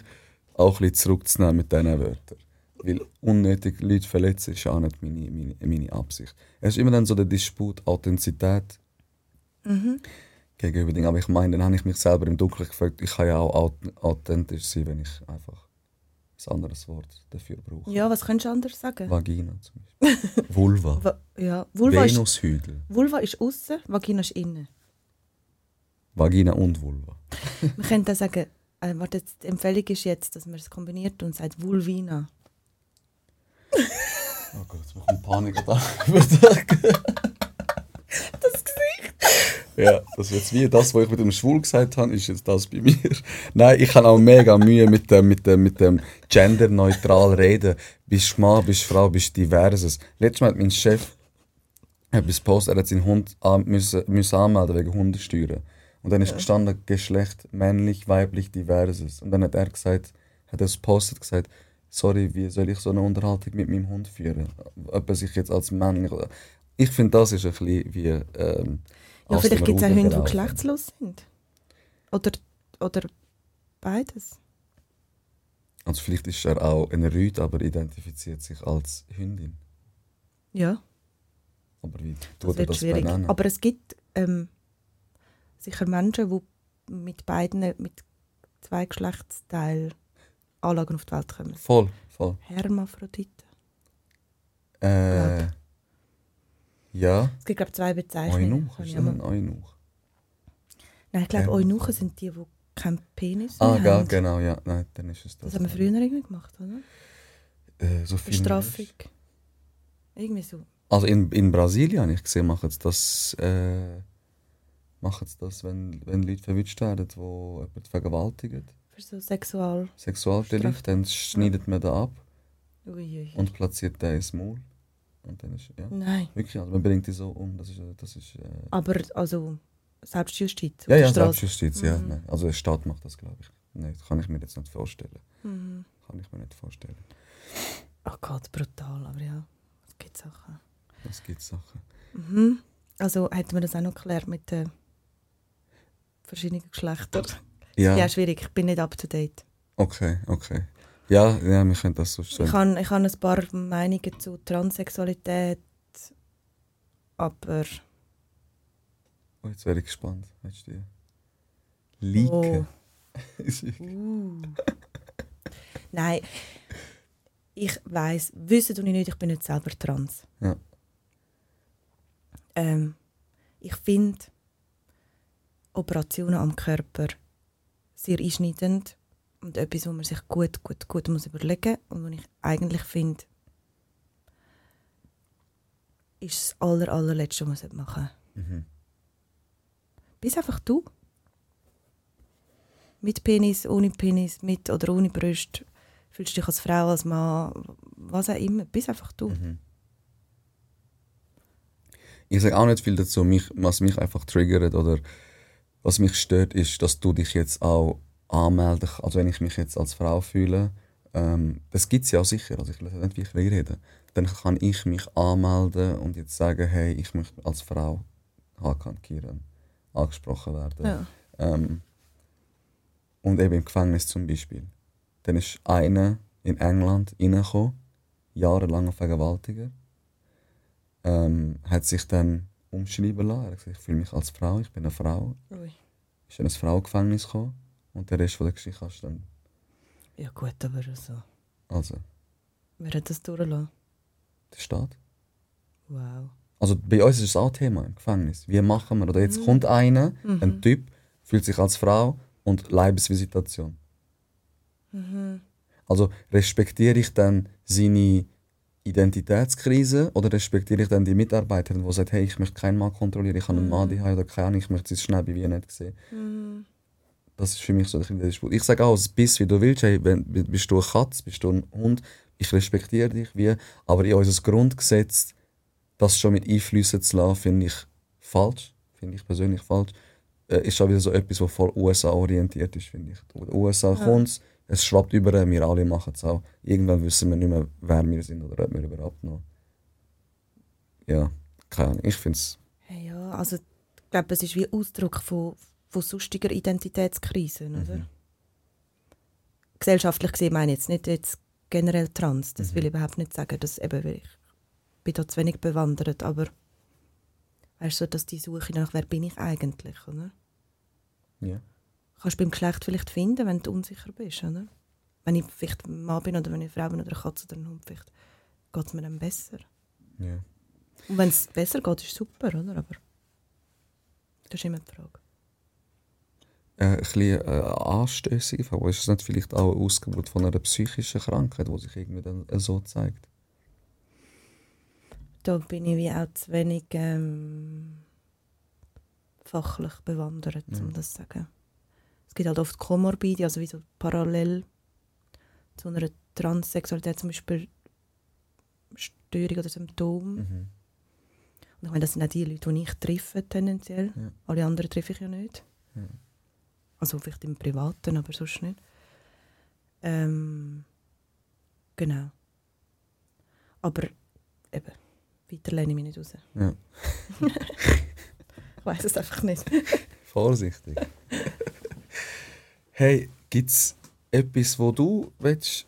auch ein bisschen zurückzunehmen mit diesen Wörtern. Weil unnötig Leute verletzen ist auch nicht meine, meine, meine Absicht. Es ist immer dann so der Disput Authentizität gegenüber Dingen. Aber ich meine, dann habe ich mich selber im Dunkeln gefragt, ich kann ja auch auth- authentisch sein, wenn ich einfach ein anderes Wort dafür brauche. Ja, was könntest du anders sagen? Vagina zum Beispiel. Vulva. Va ja, Vulva ist, Venushügel. Vulva ist außen, Vagina ist innen. Vagina und Vulva. Man könnte sagen, äh, warte, jetzt, die Empfehlung ist jetzt, dass man es kombiniert und sagt Vulvina. Oh Gott, jetzt bekomme ich Panik da. das Gesicht! Ja, das ist jetzt wie das, was ich mit dem Schwul gesagt habe, ist jetzt das bei mir. Nein, ich habe auch mega Mühe mit dem, mit dem, mit dem genderneutral reden. Bist du Mann, bist du Frau, bist du diverses. Letztes Mal hat mein Chef etwas gepostet, er hat seinen Hund an, müssen, müssen anmelden wegen Hundesteuern. Und dann ist gestanden, Geschlecht männlich, weiblich, diverses. Und dann hat er gesagt, hat er es gepostet gesagt, sorry, wie soll ich so eine Unterhaltung mit meinem Hund führen? Ob er sich jetzt als männlich. Ich finde, das ist ein bisschen wie... Ähm, Ja, vielleicht gibt es auch Hunde, die gelaufen. geschlechtslos sind. Oder, oder beides. Also vielleicht ist er auch ein Rüd, aber identifiziert sich als Hündin. Ja, Aber wie das tut er wird das schwierig. benennen? Aber es gibt ähm, sicher Menschen, die mit beiden, mit zwei Geschlechtsteilen Anlagen auf die Welt kommen. Voll, voll. Hermaphroditen. Äh, ja, Es gibt, glaube ich, zwei Bezeichnungen. Eunuch, ist das ein Eunuch? Nein, ich glaube, Ähm. Eunuchen sind die, die keinen Penis Ah, haben. genau, ja. Nein, dann ist es das. Das haben wir früher irgendwie gemacht, oder? Äh, so viel Bestrafung. Irgendwie so. Also in, in Brasilien habe ich gesehen, machen sie das, äh, machen sie das wenn, wenn Leute verwünscht werden, die jemanden vergewaltigen. Für so Sexual. Sexualdelikt, dann schneidet man den ab Uiui. und platziert den ins Maul. Und dann ist, ja, Nein. wirklich, also man bringt die so um. Das ist, äh, das ist äh, Aber also Selbstjustiz. ja, ja, Straße. Selbstjustiz, ja. Mhm. Nein. Also der Staat macht das, glaube ich. Nein, das kann ich mir jetzt nicht vorstellen. Mhm. Kann ich mir nicht vorstellen. Oh Gott, brutal, aber ja, es gibt Sachen. Es gibt Sachen. Mhm. Also hätten wir das auch noch geklärt mit den verschiedenen Geschlechtern. Ja, Ja, schwierig, ich bin nicht up to date. okay, okay. Ja, ja, wir können das so stellen. Ich habe ich hab ein paar Meinungen zu Transsexualität, aber Oh, jetzt wäre ich gespannt. Weißt du die? Oh. Uh. Nein, ich weiß, wissen du nicht, ich bin nicht selber trans. Ja. Ähm, ich finde Operationen am Körper sehr einschneidend und etwas, wo man sich gut, gut, gut muss überlegen und wo ich eigentlich finde, ist das aller, allerletzte, was man machen sollte. Mhm. Bist einfach du. Mit Penis, ohne Penis, mit oder ohne Brust. Fühlst du dich als Frau, als Mann, was auch immer. Bist einfach du. Mhm. Ich sage auch nicht viel dazu. Mich, was mich einfach triggert oder was mich stört, ist, dass du dich jetzt auch anmelden, also wenn ich mich jetzt als Frau fühle, ähm, das gibt es ja sicher, also ich weiß nicht, wie ich rede, dann kann ich mich anmelden und jetzt sagen, hey, ich möchte als Frau Hakan Kiran angesprochen werden. Ja. Ähm, und eben im Gefängnis zum Beispiel. Dann ist einer in England reingekommen, jahrelang Vergewaltiger, ähm, hat sich dann umschreiben lassen. Er hat gesagt, ich fühle mich als Frau, ich bin eine Frau. Ui. Ist in ein Frauengefängnis gekommen und der Rest von der Geschichte kannst du dann. Ja gut, aber so. Also, Wer hat das durchgelassen? der Staat. Wow. Also bei uns ist es auch Thema im Gefängnis. Wie machen wir? Oder jetzt kommt einer, ein Typ, fühlt sich als Frau und Leibesvisitation. Also respektiere ich dann seine Identitätskrise oder respektiere ich dann die Mitarbeiterin, die sagt, hey, ich möchte keinen Mann kontrollieren, ich habe einen Mann daheim oder keine Ahnung, ich möchte sein Schnäbi wie nicht sehen. Das ist für mich so der Disput. Ich sage auch, bis wie du willst, hey, wenn, bist du eine Katze, bist du ein Hund, ich respektiere dich, wie, aber in unser Grundgesetz das schon mit einfließen zu lassen, finde ich falsch. Finde ich persönlich falsch. Äh, ist auch wieder so etwas, was voll USA-orientiert ist, finde ich. Den USA Ja. kommt es schwappt über, wir alle machen es auch. Irgendwann wissen wir nicht mehr, wer wir sind oder ob wir überhaupt noch. Ja, keine Ahnung. Ich finde es. Hey, ja, also ich glaube, es ist wie Ausdruck von, von sonstiger Identitätskrisen, oder? Gesellschaftlich gesehen meine ich jetzt nicht jetzt generell trans, das will ich überhaupt nicht sagen, dass eben, ich bin da zu wenig bewandert, aber weißt du, dass die Suche nach, wer bin ich eigentlich, oder? Ja. Kannst du beim Geschlecht vielleicht finden, wenn du unsicher bist, oder? Wenn ich vielleicht ein Mann bin oder wenn ich eine Frau bin oder eine Katze oder ein Hund, vielleicht geht es mir dann besser. ja. Und wenn es besser geht, ist super, oder? Aber das ist immer die Frage. Äh, ein bisschen äh, anstößig, aber ist es nicht vielleicht auch eine Ausgeburt von einer psychischen Krankheit, die sich irgendwie dann äh, so zeigt? Da bin ich wie auch zu wenig ähm, fachlich bewandert, um das zu sagen. Es gibt halt oft Komorbide, also wie so parallel zu einer Transsexualität zum Beispiel Störung oder Symptom. Mhm. Und ich meine, das sind auch die Leute, die ich treffe tendenziell. Ja. Alle anderen treffe ich ja nicht. Ja. Also vielleicht im Privaten, aber sonst nicht. Ähm, genau. Aber eben, weiter lehne ich mich nicht raus. Ja. Ich weiß es einfach nicht. Vorsichtig. hey, gibt es etwas, wo du willst,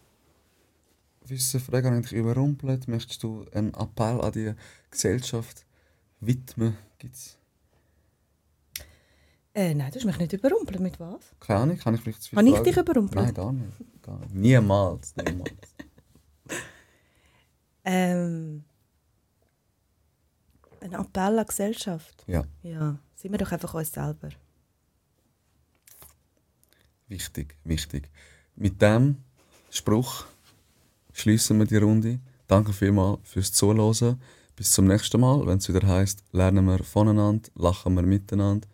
wissen, Fragen eigentlich überrumpelt? Möchtest du einen Appell an die Gesellschaft widmen? Gibt's Äh, nein, du hast mich nicht überrumpelt. Mit was? keine Ahnung, kann ich vielleicht zu viel Habe ich dich überrumpelt? Nein, gar nicht. Gar nicht. Niemals, niemals. Ähm, ein Appell an die Gesellschaft. ja, Ja, sind wir doch einfach uns selber. wichtig, wichtig. Mit dem Spruch schließen wir die Runde. Danke vielmals fürs Zuhören. Bis zum nächsten Mal, wenn es wieder heißt, lernen wir voneinander, lachen wir miteinander.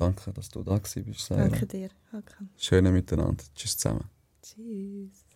Danke, dass du da gewesen bist. Sarah. Danke dir, Hakan. Schöne Miteinander. Tschüss zusammen. Tschüss.